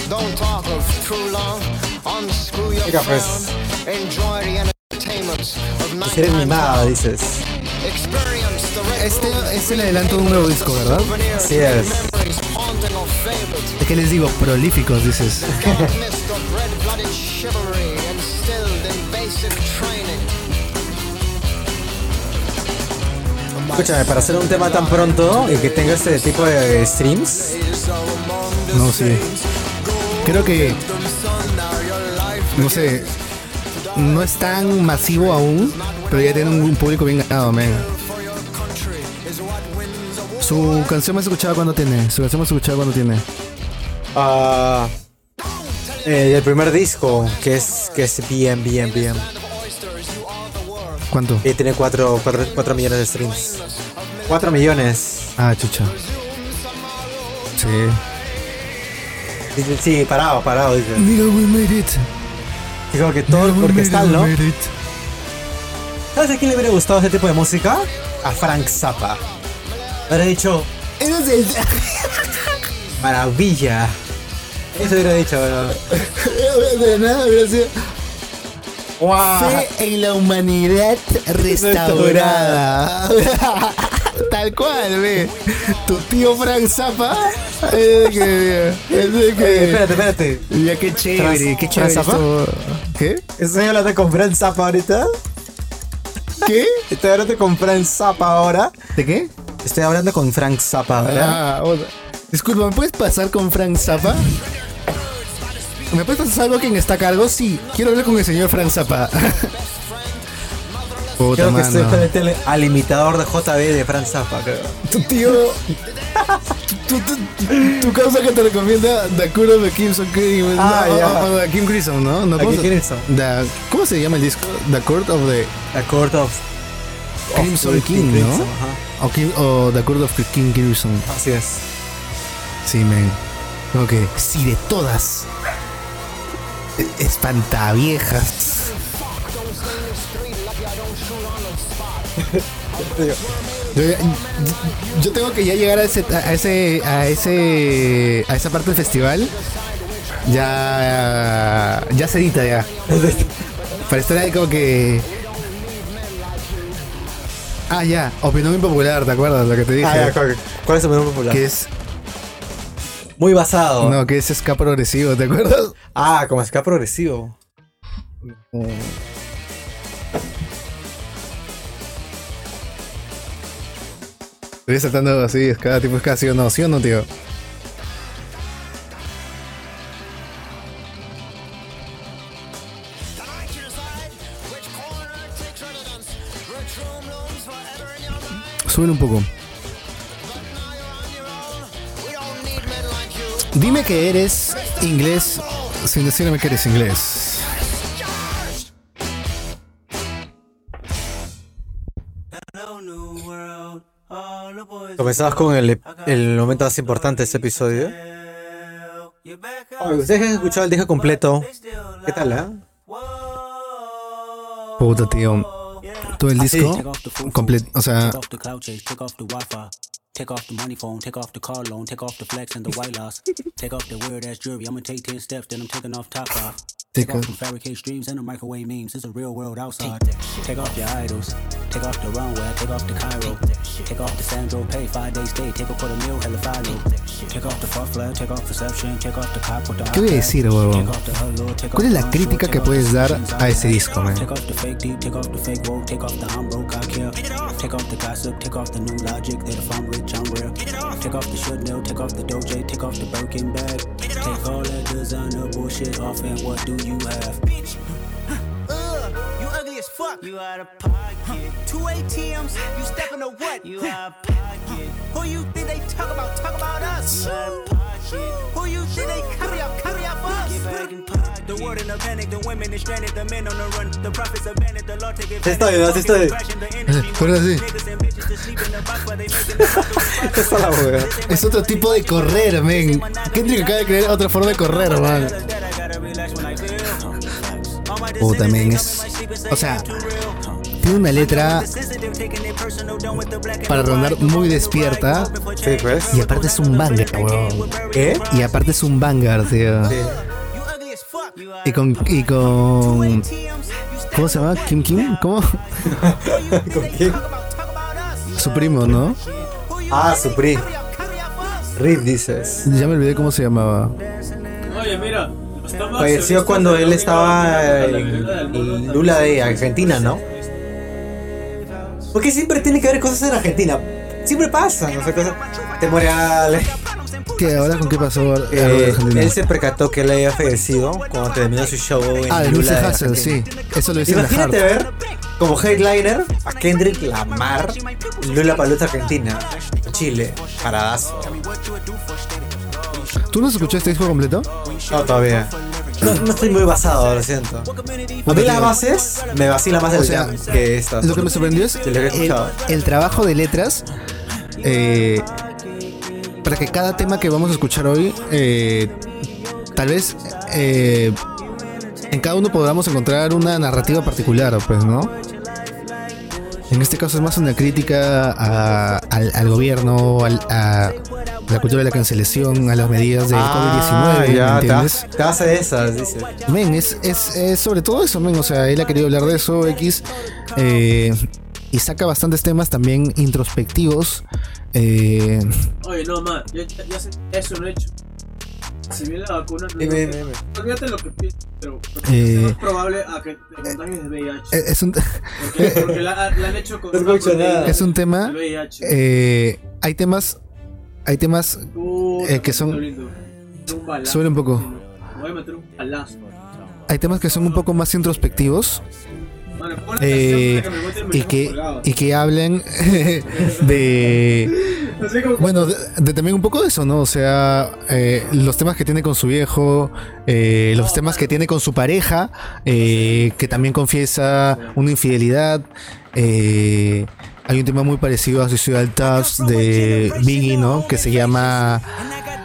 Don't talk of too long, unscrew your Mira, frown. Enjoy the entertainment of nighttime dices. Este es el adelanto de un nuevo disco, ¿verdad? Así es. Es que les digo, prolíficos, dices. *laughs* Escúchame, para hacer un tema tan pronto y que tenga este tipo de streams, No, sí. Creo que. No sé. no es tan masivo aún, pero ya tiene un, público bien ganado, men. Su canción más escuchada cuando tiene, su canción más escuchada cuando tiene. Ah, eh, el primer disco, que es, que es bien, bien, bien. ¿Cuánto? Y tiene 4 millones de streams. 4 millones. Ah, chucha. Sí. Dice, Sí, parado, parado, dice. Nigga, we made it. Digo que todo orquestal, made it, ¿no? ¿Sabes a quién le hubiera gustado ese tipo de música? A Frank Zappa. Hubiera dicho, Ese es el. maravilla. Eso hubiera dicho, pero... De nada, hubiera sido. ¡Wow! Fe en la humanidad restaurada. *laughs* Tal cual, ve. Tu tío Frank Zappa. Es que. Es que. espérate, espérate. Ya qué chévere, qué chévere. Frank Zappa? ¿Qué? ¿Estoy hablando con Frank Zappa ahorita? ¿Qué? Estoy hablando con Frank Zappa ahora. ¿De qué? Estoy hablando con Frank Zappa ahora. Ah. Disculpa, ¿me puedes pasar con Frank Zappa? ¿Me puedes pasar algo quien está a cargo? Sí, quiero hablar con el señor Frank Zappa. *laughs* Puta Creo que estoy frente al, imitador de JB de Frank Zappa, creo. Tu tío. Tu, tu, tu causa que te recomienda The Cure of the Crimson. Ah, no, ya. o- o The Kim Crimson, ¿no? no The ¿cómo, Kim Crimson. ¿Cómo se llama el disco? The Court of the The Court of... Crimson of King, Crimson, ¿no? O, Kim- o The Court of King Crimson. Así es. Sí, men. Que, sí, de todas. Espantaviejas. Yo, yo tengo que ya llegar a ese, a ese, a ese, a esa parte del festival. Ya, ya sedita ya. Para estar ahí como que. Ah, ya, opinión impopular, ¿te acuerdas lo que te dije? Ah, ya, ¿cuál, cuál es el menú popular? que es, Muy basado. no, que es ska progresivo, ¿te acuerdas? Ah, como ska progresivo. Estoy saltando así, es cada tipo es casi o no, ¿sí o no, tío? Suben un poco. Dime que eres inglés sin decirme que eres inglés. Comenzabas con el, el momento más importante de este episodio. Oye, Ustedes han escuchado el disco completo. ¿Qué tal, eh? Puta, tío. Todo el Ah, sí. disco completo, o sea, Take off the cloud chase, take off the Wi-Fi. Take off the money phone, take off the car loan, take off the flex and the white loss. *laughs* Take off the weird ass jewelry, I'ma take 10 steps, then I'm taking off top off. Take, Take off off- from fabricate streams and the microwave memes, it's a real world outside. Take off your idols, take off the runway, take off the Cairo. Take off the Sandro pay, five days stay, take off for the meal, hella final. Take off the fuck take off perception, take off the cop with the ¿Qué voy a decir, huevón? Take off the hello, take ¿Cuál off es la the crítica que puedes dar a ese disco, man? Take off the fake deep, take off the fake woke, take off the I'm broke, I care. Take off the gossip, take off the new logic, that if I'm rich, I'm real. Take off the should know, take off the doje, take off the Birkin bag. Take all that designer bullshit off, and what do you have? You ugly as fuck. You out of pocket. Two ATMs. You stepping to what? You out of pocket. Who you think they talk about? Talk about us. You out of pocket. Who you think they carry up? Carry up us. Get back in pocket. The word in the panic, the women is stranded, the men on the run, the prophets abandoned, the law take estoy, estoy. Pero así. Esta es la wea. Es otro tipo de correr, men. Kendrick acaba de crear otra forma de correr, man. Puta, men, es... O sea, tiene una letra para rondar muy despierta Sí, pues. y aparte es un banger, weón. ¿Qué? Y aparte es un banger, tío. Sí. Y con... Y con... ¿Cómo se llama? ¿Kim Kim? ¿Cómo? *laughs* ¿Con quién? Su primo, ¿no? Ah, up us. Rip dices. Ya me olvidé cómo se llamaba. Oye, mira. Falleció cuando él estaba en Lula de Argentina, ¿no? ¿Por qué siempre tiene que haber cosas en Argentina? siempre pasa, no sé cosas temporales. ¿Qué ahora con qué pasó? Eh, él se percató que él había fallecido cuando terminó su show en Ah, de Lula de Hassel, sí. Eso lo hice en la Imagínate ver como headliner a Kendrick Lamar Lula Palusa Argentina, Chile, paradazo. ¿Tú no escuchaste este disco completo? No, todavía. No, no estoy muy basado, lo siento. A mí las bases me vacila más el O sea, jam que estas. Lo que me sorprendió es el, el trabajo de letras eh, para que cada tema que vamos a escuchar hoy, eh, tal vez eh, en cada uno podamos encontrar una narrativa particular, pues, ¿no? En este caso es más una crítica a- al, al gobierno, al- a la cultura de la cancelación, a las medidas del Ah, COVID-19, ¿me ya, te, entiendes? te hace esas, dice. Men, es, es, es sobre todo eso, men. O sea, él ha querido hablar de eso, X. eh, y saca bastantes temas también introspectivos. eh, Oye, no, man, yo ya, sé, eso lo he hecho. Si bien la vacuna no Dime, dime, dime. Olvídate lo que piensas, pero Eh, es más probable a que te contagies de VIH. eh, es, un, Porque, porque la, la han hecho con. *laughs* No escucho nada. es un tema. Eh, hay temas. Hay temas. Eh, que son- lindo. Un balazo. Suele un poco. Voy a meter un balazo. Hay temas que son un poco más introspectivos. Eh, y que, y que hablen *laughs* de. *laughs* Bueno, de, de también un poco de eso, ¿no? O sea, eh, los temas que tiene con su viejo, eh, los temas que tiene con su pareja, eh, que también confiesa una infidelidad. Hay un tema muy parecido a Suicidal Touch de Biggie, ¿no? Que se llama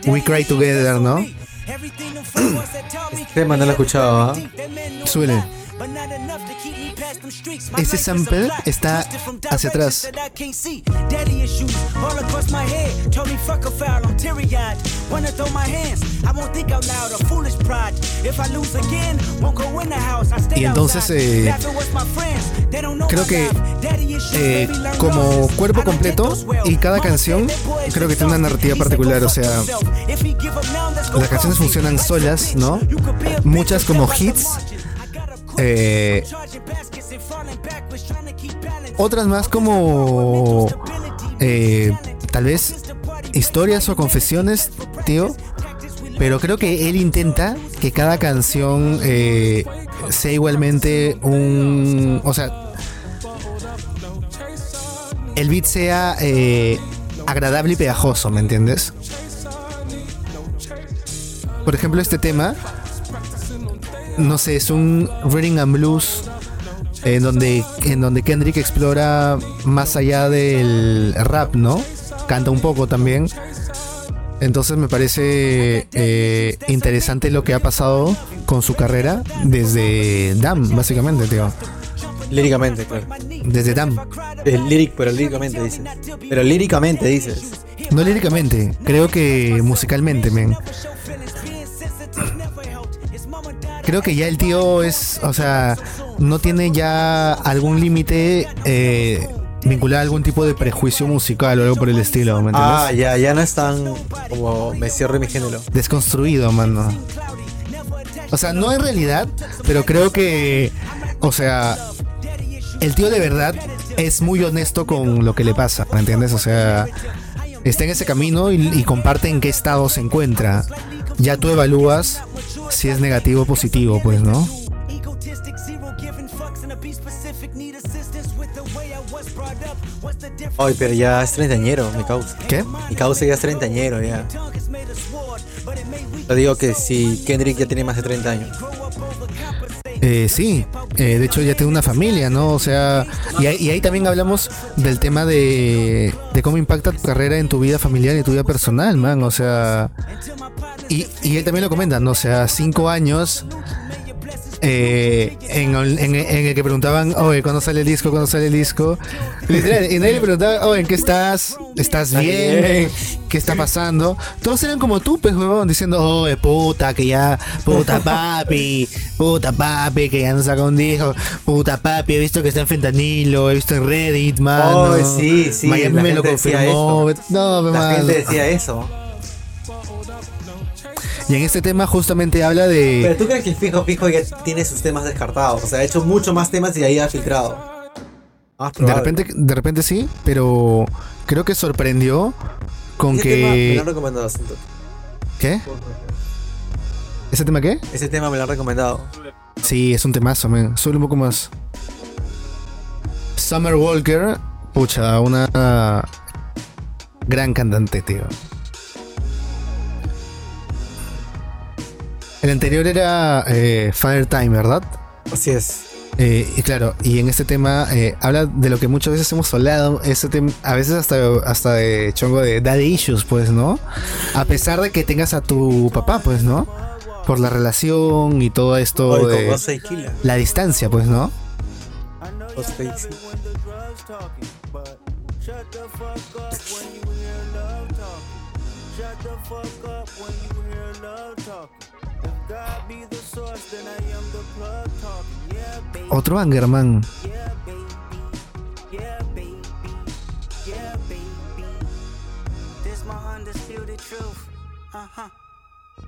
We Cry Together, ¿no? Tema no lo he escuchado, ¿ah? Suele. Ese sample está hacia atrás. Y entonces, eh, creo que, eh, como cuerpo completo y cada canción creo que tiene una narrativa particular, "Go o sea, las canciones funcionan solas, ¿no? Muchas como hits, eh, otras más como eh, tal vez historias o confesiones, tío. Pero creo que él intenta que cada canción eh, sea igualmente un... O sea, el beat sea eh, agradable y pegajoso, ¿me entiendes? Por ejemplo, este tema, no sé, es un reading and blues en donde, en donde Kendrick explora más allá del rap, ¿no? Canta un poco también. Entonces me parece eh, interesante lo que ha pasado con su carrera desde Dam, básicamente, tío. Líricamente, claro. Desde Dam. El lyric, pero líricamente dices. Pero líricamente dices. No líricamente, creo que musicalmente, men. Creo que ya el tío es, o sea, no tiene ya algún límite eh, vinculado a algún tipo de prejuicio musical o algo por el estilo, ¿me entiendes? Ah, ya, ya no es tan como me cierro mi género. desconstruido, mano. O sea, no en realidad, pero creo que, o sea, el tío de verdad es muy honesto con lo que le pasa, ¿me entiendes? O sea, está en ese camino y, y comparte en qué estado se encuentra. Ya tú evalúas si es negativo o positivo, pues, ¿no? Ay, pero ya es treintañero, mi causa. ¿Qué? Mi causa ya es treintañero, ya. Yo digo que si Kendrick ya tiene más de 30 años. Eh, sí, eh, de hecho ya tiene una familia, ¿no? O sea, y y ahí también hablamos del tema de, de cómo impacta tu carrera en tu vida familiar y tu vida personal, man. O sea, y, y él también lo comenta, ¿no? O sea, cinco años eh, en, el- en- en el que preguntaban, oye, ¿cuándo sale el disco? ¿Cuándo sale el disco? Literal, y nadie le preguntaba, oye, ¿en qué estás? ¿Estás ¿Estás bien? ¿Qué está pasando? Todos eran como tú, pues, huevón, diciendo, oye, puta, que ya, puta papi, puta papi, que ya no saca un disco, puta papi, he visto que está en fentanilo, he visto en Reddit, mano. Oh, sí, sí, Miami la me lo confirmó. eso. No, me La mano. gente decía eso. Y en este tema justamente habla de... Pero tú crees que el fijo, fijo ya tiene sus temas descartados. O sea, ha hecho mucho más temas y ahí ha filtrado. Ah, De repente, de repente sí, pero creo que sorprendió con Ese tema me que. lo han recomendado bastante. ¿Qué? ¿Ese tema qué? Ese tema me lo han recomendado. Sí, es un temazo, man. Sube un poco más. Summer Walker, pucha, una gran cantante, tío. El anterior era eh, Fire Time, ¿verdad? Así es. Eh, y claro, y en este tema eh, habla de lo que muchas veces hemos hablado, ese tem- a veces hasta, hasta de chongo de daddy issues, pues, ¿no? A pesar de que tengas a tu papá, pues, ¿no? Por la relación y todo esto Oye, de la distancia, pues, ¿no? Ghostface. Otro Angerman. This my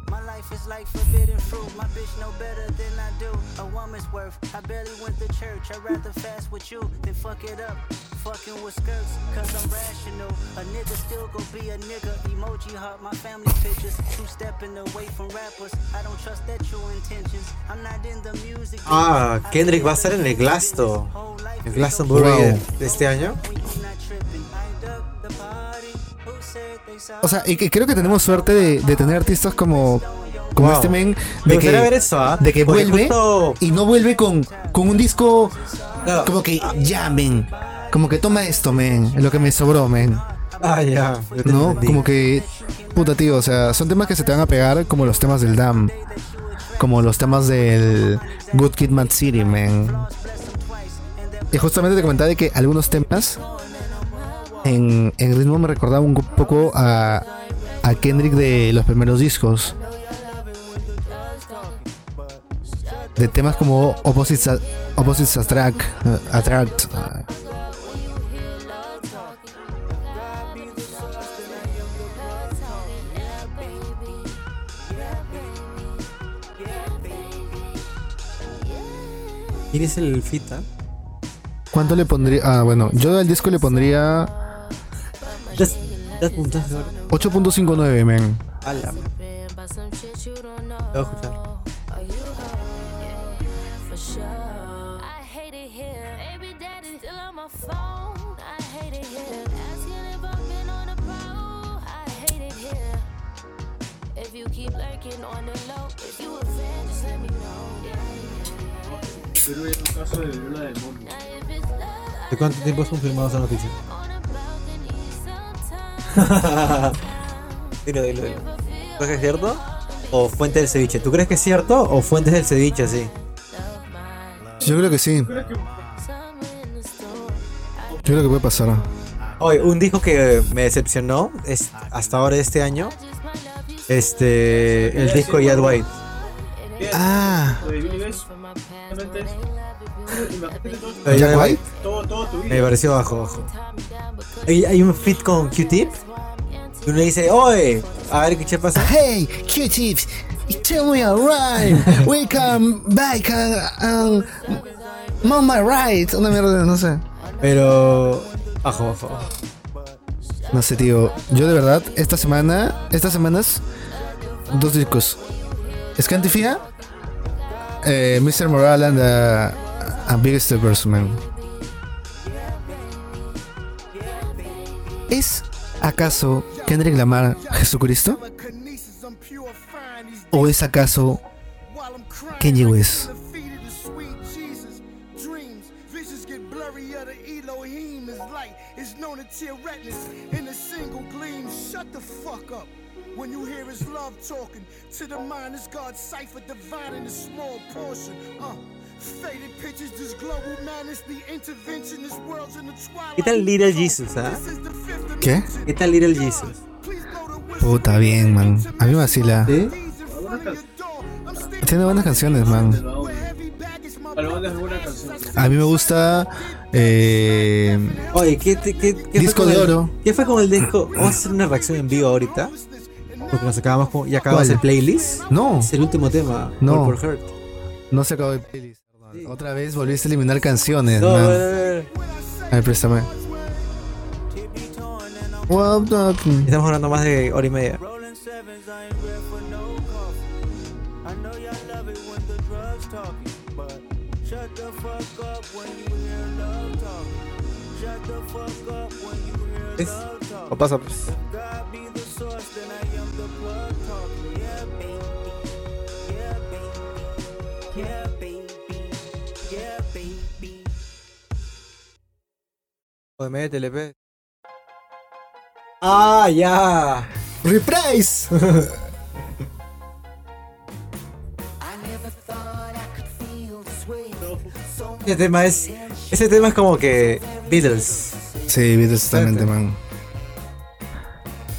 My life is like forbidden fruit. My bitch know better than I do. A woman's worth. I barely went to church. I'd rather fast with you than fuck it up. Fucking with skirts, cause I'm rational. A nigga still gon' be a nigga. Emoji heart, my family pictures. Two stepping away from rappers. I don't trust their true intentions. I'm not in the music. Ah, Kendrick va a estar en el Glasto. El Glastonbury Wow. de, de este año. O sea, y que creo que tenemos suerte de, de tener artistas como, como Wow. este men. Me De que, ver eso, ¿ah? de que Porque vuelve justo- y no vuelve con, con un disco como que ya, men. Como que toma esto, men. Lo que me sobró, men. Ah, ya. ¿No? entendí. Como que. Puta, tío. O sea, son temas que se te van a pegar como los temas del Dam. Como los temas del Good Kid Mad City, man. Y justamente te comentaba de que algunos temas en, en ritmo me recordaban un poco a, a Kendrick de los primeros discos. De temas como Opposites, A- Opposites Attract. eh, Attract. ¿Quién es el fita? ¿Cuánto le pondría? Ah, bueno, yo al disco le pondría ya apuntaste ahora. 8.59, men. Ala. Lo voy a escuchar. Es de ¿De cuánto tiempo has confirmado esa noticia? Dilo, dilo, dilo. ¿Crees que es cierto? ¿O fuente del ceviche? ¿Tú crees que es cierto o fuentes del ceviche sí? Yo creo que sí. Yo creo que puede pasar. Oye, un disco que me decepcionó es hasta ahora este año. Este. El disco de Yad White. Ah, ¿Jack White? Me pareció bajo, bajo. Hay, hay un fit con Q-Tip. Y uno dice, oye, a ver qué pasa. hey, Q-tips, tell me a rhyme. *laughs* Welcome back and, and on my right. Una mierda, no sé. Pero. Bajo, bajo. No sé, tío. Yo de verdad, esta semana, estas semanas, dos discos. Scantifia, eh, Mr. Moral and, uh, and Biggest Man. ¿Es acaso Kendrick Lamar Jesucristo? ¿O es acaso Kanye West? In. When you hear his love talking to the mind, is God's cipher dividing a small portion. Uh, faded pictures, this global madness, the intervention, this world's in the twilight. ¿Qué tal Little Jesus, ah? ¿Qué? ¿Qué tal Little Jesus? Puta bien, man. A mí me vacila. ¿Sí? Tiene buenas canciones, man. A mí me gusta. Eh, Oye, ¿qué, te- qué, qué Disco fue con de el- oro. ¿Qué fue con el disco? Vamos a hacer una reacción en vivo ahorita. Porque nos acabamos con, ya acabamos ¿Cuál? el playlist. no, Es el último tema. No. Hurt. no se acabó el playlist. Otra vez volviste a eliminar canciones, No, man. a ver, a ver. ver, préstame. Estamos hablando más de hora y media. Rolling sevens, I ain't ready for no coffee. I know y'all love it when the drugs talking, but shut the fuck up when you hear love talking. Shut the fuck up when you hear ¿Ves? love talking. O pasa pues. Yeah, baby. Yeah, baby. Métele, pe. Ah, ya. Reprise. Ese tema es. Ese tema es como que. Beatles. Sí, Beatles totalmente, man.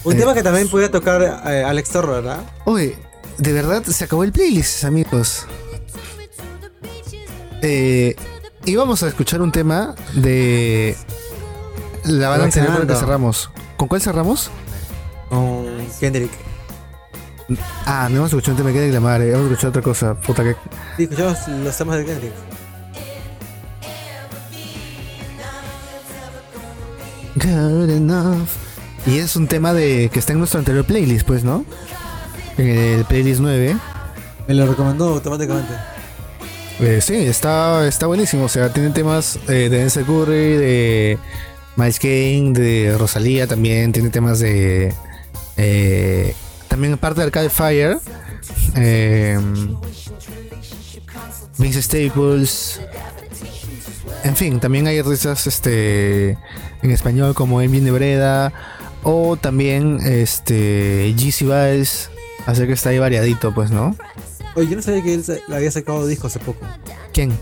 Un Eh, tema que también podía tocar eh, Alex Torro, ¿verdad? Oye, de verdad se acabó el playlist, amigos. Eh, íbamos a escuchar un tema de la banda anterior con la que cerramos. ¿Con cuál cerramos? Con Kendrick. Ah, no hemos escuchado un tema de Kendrick Lamar, eh, hemos escuchado otra cosa. Puta que. Sí, escuchamos los temas de Kendrick. Good enough. Y es un tema de que está en nuestro anterior playlist, pues, ¿no? En el playlist 9. Me lo recomendó automáticamente. Eh, sí, está, está buenísimo. O sea, tiene temas eh, de Denzel Curry, de Miles Kane, de Rosalía también. Tiene temas de. eh, también parte de Arcade Fire. eh, Vince Staples. En fin, también hay risas este, en español como Envy de Breda. O también este, GC Vice. Así que está ahí variadito, pues, ¿no? Oye, yo no sabía que él había sacado disco hace poco. ¿Quién?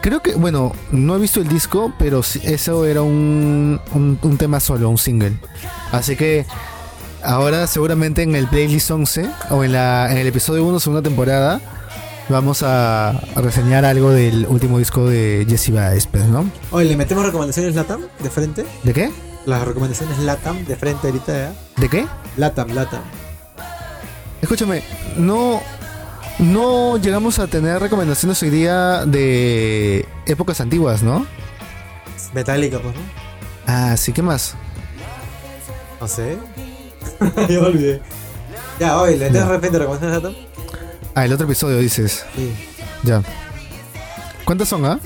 Creo que, bueno, no he visto el disco, pero eso era un, un, un tema solo, un single. Así que ahora seguramente en el playlist 11 o en, la, en el episodio 1, segunda temporada, vamos a, a reseñar algo del último disco de Jesse Baez, ¿no? Oye, ¿le metemos recomendaciones LATAM de frente? ¿De qué? Las recomendaciones LATAM de frente ahorita, ¿ya? ¿De qué? LATAM, LATAM. Escúchame, no, no llegamos a tener recomendaciones hoy día de épocas antiguas, ¿no? Metallica, pues, ¿no? Ah, sí, ¿qué más? No sé. *laughs* ya me olvidé. Ya, oye, ¿le de repente recomendaciones? Ah, el otro episodio dices. Sí. Ya. ¿Cuántas son, ah?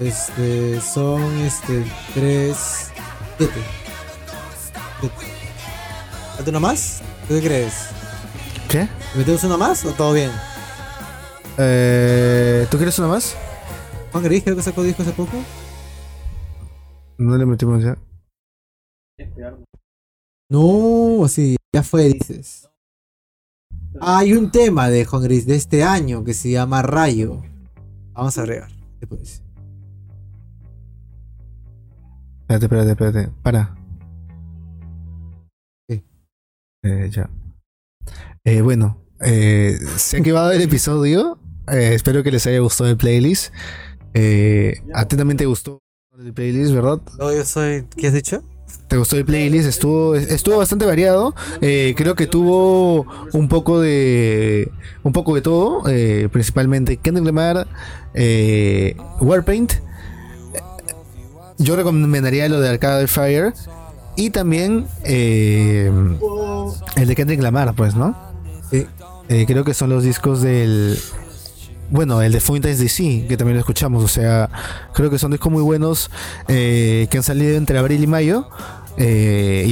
Este, son, este, tres... Siete. Siete. ¿Falta uno más? ¿Tú qué crees? ¿Qué? ¿Le metemos uno más o todo bien? Eh, ¿Tú quieres una más? Juan Gris creo que sacó disco hace poco. No le metimos ya. No, sí, ya fue, dices. Hay un tema de Juan Gris de este año que se llama Rayo. Vamos a agregar. Después. Espérate, espérate, espérate. Para. Eh, ya. Eh, bueno, eh, se ha acabado el episodio. Espero que les haya gustado el playlist. Eh, a ti también te gustó el playlist, ¿verdad? No, yo soy. ¿Qué has dicho? ¿Te gustó el playlist? Estuvo, estuvo bastante variado. Eh, creo que tuvo un poco de. Un poco de todo. eh, principalmente Kendrick Lamar. Eh, Warpaint. Yo recomendaría lo de Arcade Fire. Y también eh, el de Kendrick Lamar, pues, ¿no? Sí. Eh, creo que son los discos del. Bueno, el de Fuentes DC, que también lo escuchamos. O sea, creo que son discos muy buenos eh, que han salido entre abril y mayo. y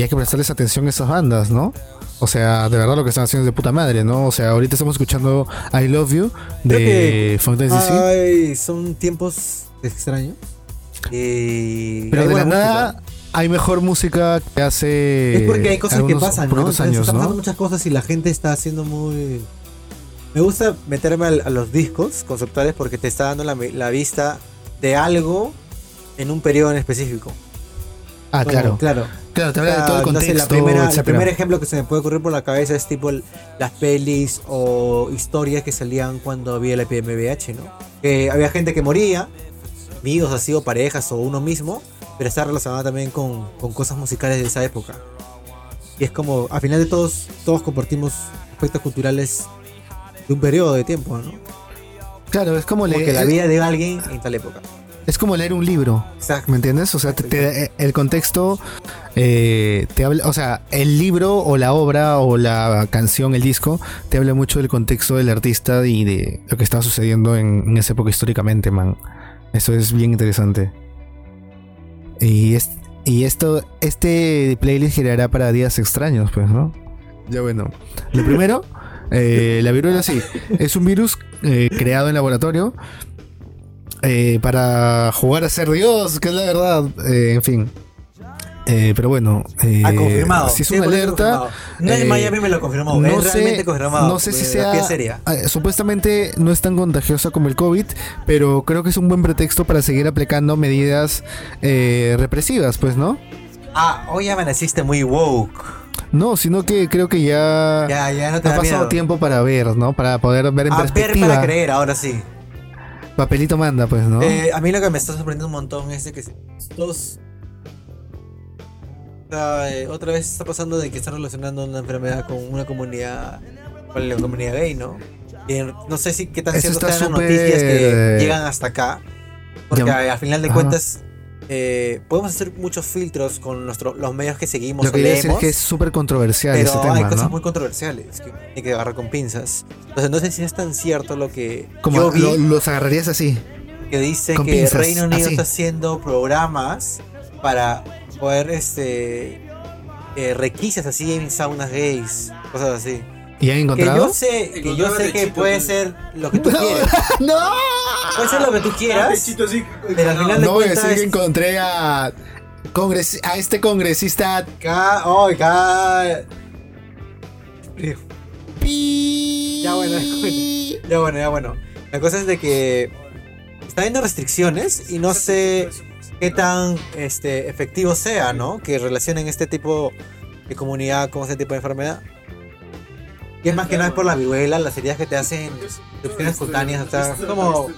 hay que prestarles atención a esas bandas, ¿no? O sea, de verdad lo que están haciendo es de puta madre, ¿no? O sea, ahorita estamos escuchando I Love You de Fuentes DC. Ay, son tiempos extraños. Pero de la nada música. Hay mejor música que hace. Es porque hay cosas que pasan, ¿no? poquitos Entonces, años, están pasando ¿no? muchas cosas y la gente está haciendo muy. Me gusta meterme a, los discos conceptuales porque te está dando la, la vista de algo en un periodo en específico. Ah, Como- claro. Claro. Claro, te habla de Ah, todo el no sé, contexto, la primera, el primer ejemplo que se me puede ocurrir por la cabeza es tipo el- las pelis o historias que salían cuando había la epidemia de VIH, ¿no? Que había gente que moría, amigos así o parejas o uno mismo, pero está relacionada también con, con cosas musicales de esa época. Y es como, al final de todos, todos compartimos aspectos culturales de un periodo de tiempo, ¿no? Claro, es como leer, la vida de alguien en tal época. es como leer un libro. Exacto. ¿Me entiendes? O sea, te- te- el contexto eh, te habla, o sea, el libro o la obra o la canción, el disco, te habla mucho del contexto del artista y de lo que estaba sucediendo en, en esa época históricamente, man. Eso es bien interesante. Y, es, y esto, este playlist girará para días extraños, pues, ¿no? Ya bueno. Lo *laughs* primero, eh, la viruela sí, *laughs* es un virus eh, creado en laboratorio eh, para jugar a ser Dios, que es la verdad. eh, en fin. Eh, pero bueno, eh, Ha confirmado. si es una 100% alerta. No en eh, Miami me lo confirmó. no es sé, realmente confirmado. no sé si de sea. Seria. eh, supuestamente no es tan contagiosa como el COVID, pero creo que es un buen pretexto para seguir aplicando medidas eh, represivas, pues, ¿no? Ah, hoy amaneciste muy woke. No, sino que creo que ya, Ya, ya no te ha pasado miedo. tiempo para ver, ¿no? Para poder ver en A ver perspectiva. para creer, ahora sí. Papelito manda, pues, ¿no? Eh, a mí lo que me está sorprendiendo un montón es de que todos. O sea, eh, otra vez está pasando de que están relacionando una enfermedad con una comunidad, con la comunidad gay, ¿no? Y no sé si qué tan Eso cierto está sean las noticias que llegan hasta acá. Porque Ya- al final de Ajá. cuentas, eh, podemos hacer muchos filtros con nuestro, los medios que seguimos Lo o que decir leemos. es que es súper controversial Pero ese hay tema, cosas ¿no? muy controversiales que hay que agarrar con pinzas. Entonces no sé si es tan cierto lo que Como yo vi lo- los agarrarías así. que dice que pinzas, Reino Unido así. está haciendo programas para poder este eh, requisas así en saunas gays, cosas así. ¿Y han Que encontrado? yo sé, que yo sé que puede ser lo que *laughs* tú No. quieras. *laughs* ¡No! Puede ser lo que tú Ah, quieras. así, Pero al final de No voy a decir que encontré a, congres- a este congresista. Ca- oh, ca- Ya bueno, *laughs* ya bueno, ya bueno. La cosa es de que está habiendo restricciones y no sé qué tan este, efectivo sea, ¿no? Que relacionen este tipo de comunidad con ese tipo de enfermedad. Y es más que nada por la viruela, las heridas que te hacen erupciones cutáneas, o sea, como...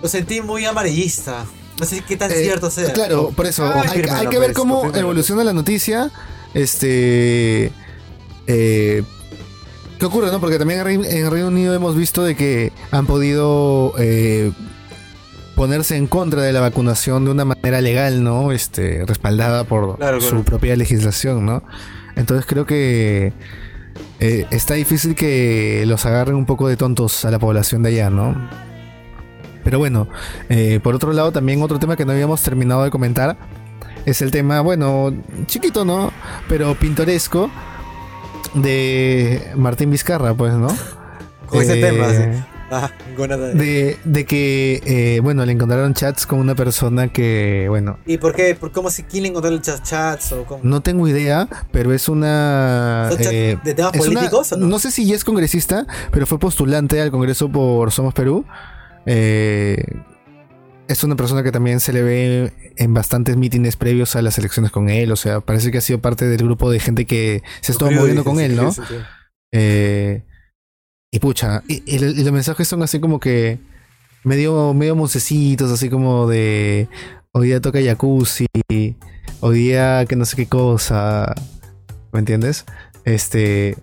Lo sentí muy amarillista. No sé qué tan Eh, cierto sea. Claro, por eso. hay, que ver cómo evoluciona la noticia. Este. eh, ¿Qué ocurre, no? Porque también en Reino Unido hemos visto de que han podido eh, ponerse en contra de la vacunación de una manera legal, ¿no? Este, respaldada por Claro, su claro. propia legislación, ¿no? Entonces creo que eh, está difícil que los agarren un poco de tontos a la población de allá, ¿no? Pero bueno, eh, por otro lado, también otro tema que no habíamos terminado de comentar es el tema, bueno, chiquito, ¿no? Pero pintoresco de Martín Vizcarra, pues, ¿no? Con ese Eh, tema, sí. Ah. De, de que, eh, bueno, le encontraron chats con una persona que, bueno, ¿Y por qué? ¿Por cómo si quién le encontró el chat chats o cómo? no tengo idea, pero es una... ¿Son chats eh, de temas una- políticos o no? no sé si ya es congresista, pero fue postulante al Congreso por Somos Perú. Eh, es una persona que también se le ve en bastantes mítines previos a las elecciones con él. O sea, parece que ha sido parte del grupo de gente que se estuvo moviendo con él, ¿no? Eh, y pucha, y, y lo- y los mensajes son así como que medio, medio mocecitos, así como de hoy día toca jacuzzi, hoy día que no sé qué cosa, ¿me entiendes? Este,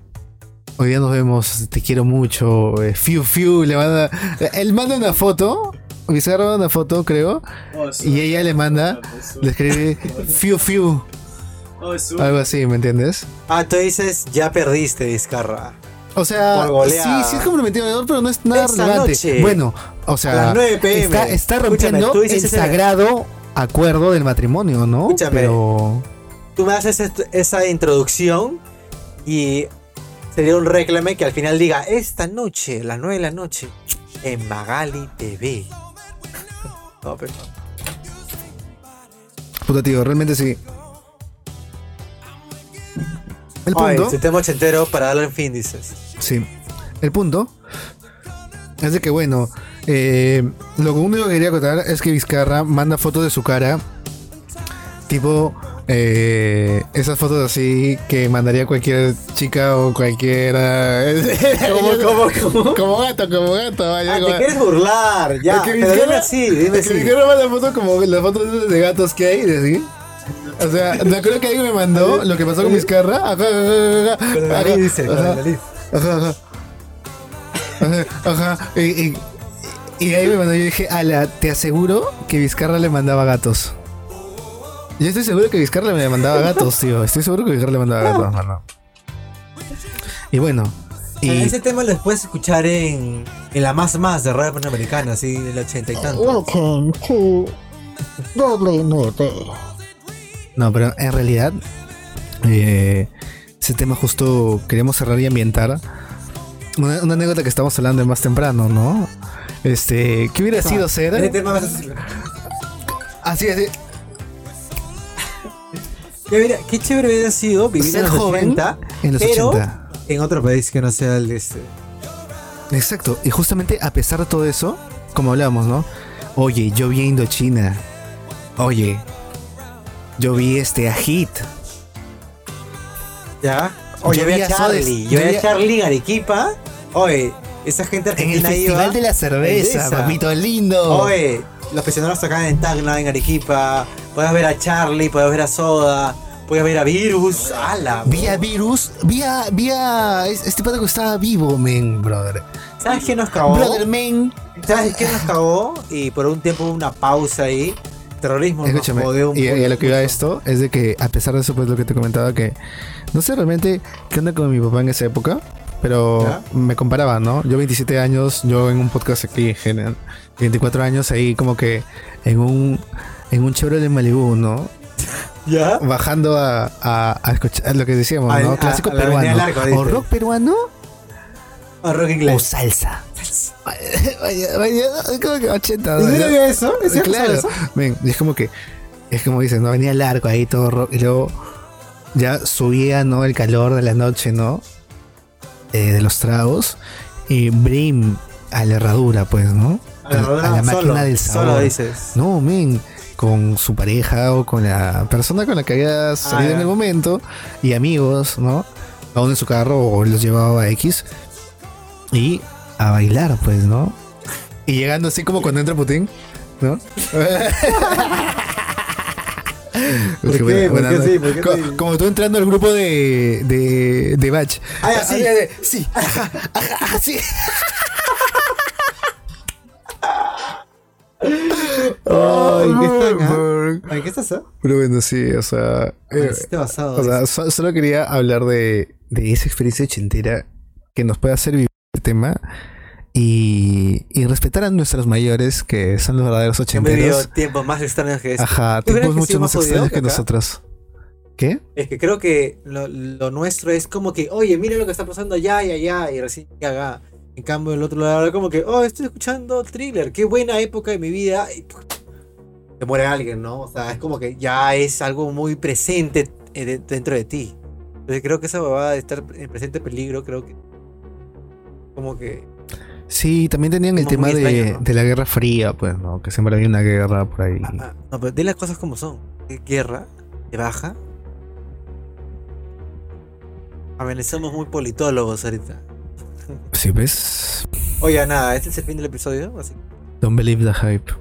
hoy día nos vemos, te quiero mucho, eh, fiu fiu, le manda, él manda una foto, manda una foto creo, Oh, y ella le manda, le escribe fiu fiu, Oh, algo así, ¿me entiendes? Ah, tú dices, ya perdiste, Vizcarra. O sea, sí, sí es comprometido, pero no es nada Esta relevante. noche, bueno, o sea, las 9 PM. está, está rompiendo el sagrado acuerdo del matrimonio, ¿no? Escúchame. Pero Tú me haces esa introducción y sería un reclame que al final diga, esta noche, las 9 de la noche, en Magali TV. *laughs* No, pero... puta tío, realmente sí. El Ay, punto, tema ochentero para darle en fin, dices. Sí. El punto es de que bueno, eh, lo único que quería contar es que Vizcarra manda fotos de su cara, tipo eh, esas fotos así que mandaría cualquier chica o cualquiera. *laughs* ¿Cómo, cómo, cómo? Como gato, como gato. vaya, Ah, como- te quieres burlar, ya. Es que Pero dime así, dime así. Vizcarra manda fotos como las fotos de gatos que hay, de así. O sea, me acuerdo que alguien me mandó lo que pasó con Vizcarra. Con la nariz, dice, con la nariz. Ajá, ajá. Ajá, ajá. Y, y- Y ahí me mandó, yo dije, ala, te aseguro que Vizcarra le mandaba gatos. Yo estoy seguro que Vizcarra le mandaba gatos, tío. Estoy seguro que Vizcarra le mandaba gatos, mano. Y bueno, y Ese tema lo puedes escuchar en, en la más más de radio panamericana, así del ochenta y tanto. Welcome to Doble Norte. No, pero en realidad, eh, ese tema justo queríamos cerrar y ambientar. Una, una anécdota que estamos hablando de más temprano, ¿no? Este, ¿qué hubiera sido Ese ser? tema Así. Qué, hubiera- qué chévere hubiera sido vivir Ser en los joven 80, en los pero 80. en otro país que no sea el de este. Exacto. Y justamente a pesar de todo eso, como hablamos, ¿no? Oye, yo vi a Indochina. Oye, yo vi este a Hit. ¿Ya? Oye, Yo vi a Charlie. yo vi a- Charlie en Arequipa. Oye, esa gente En el argentina Festival iba. de la Cerveza, papito lindo. Oye, los prisioneros tocaban en Tacna, en Arequipa. Puedes ver a Charlie, puedes ver a Soda, puedes ver a Virus. ¡Hala! Vi a Virus, vi a, vi a es- este pato que estaba vivo, men, brother. ¿Sabes qué nos cagó? Brother, men. ¿Sabes qué nos cagó? Y por un tiempo hubo una pausa ahí. Terrorismo Escúchame, nos jodió un y, y a lo que iba esto es de que a pesar de eso, pues lo que te comentaba que no sé realmente qué onda con mi papá en esa época, pero ¿Ya? me comparaba, ¿no? Yo 27 años, yo en un podcast aquí, genial, 24 años ahí como que en un en un Chevrolet Malibu, ¿no? ¿Ya? Bajando a, a, a escuchar lo que decíamos, ¿no? Clásico a peruano. Largo, o rock peruano A rock o inglés. salsa. Vaya, vaya, es como que 80. ¿En ¿no? serio eso? ¿Es cierto Claro, eso? ven, y es como que, es como dices, ¿no? Venía largo ahí todo rock, y luego ya subía, ¿no? El calor de la noche, ¿no? Eh, de los tragos, y Brim a la herradura, pues, ¿no? A la herradura, a la máquina solo, del sabor. solo dices. No, men, con su pareja o con la persona con la que había salido Ah, ya. en el momento, y amigos, ¿no? A uno en su carro o los llevaba a X, y a bailar, pues, ¿no? Y llegando así como cuando entra Putin, ¿no? *laughs* ¿Por Qué buena- ¿Por qué sí? ¿Por qué Co- sí? Como tú entrando al grupo de, de, de Batch. Ah, ya, sí. sí, ajá, ajá, ajá, sí. Ay, ¿qué están, ah? Ay, ¿qué estás? ah? Pero bueno, sí, o sea. eh, basado. o sea, so- solo quería hablar de, de esa experiencia ochentera que nos puede hacer vivir tema y, y respetar a nuestros mayores, que son los verdaderos vivido ochenteros. tiempos más extraños que este. Ajá, ¿Tú crees tiempos mucho más extraños que acá? nosotros. ¿Qué? Es que creo que lo, lo nuestro es como que, oye, mira lo que está pasando allá y allá, y recién llega. En cambio, el otro lado, como que, oh, estoy escuchando thriller, qué buena época de mi vida. Y te muere alguien, ¿no? O sea, es como que ya es algo muy presente eh, de- dentro de ti. Entonces, creo que esa babada de estar en presente peligro, creo que. Como que. Sí, también tenían el tema de, de la Guerra Fría, pues, ¿no? Que siempre había una guerra por ahí. ah, no, pero di las cosas como son. Guerra, de baja. A ver, somos muy politólogos ahorita. Sí, ¿ves? Oye, nada, este es el fin del episodio. Así Don't believe the hype.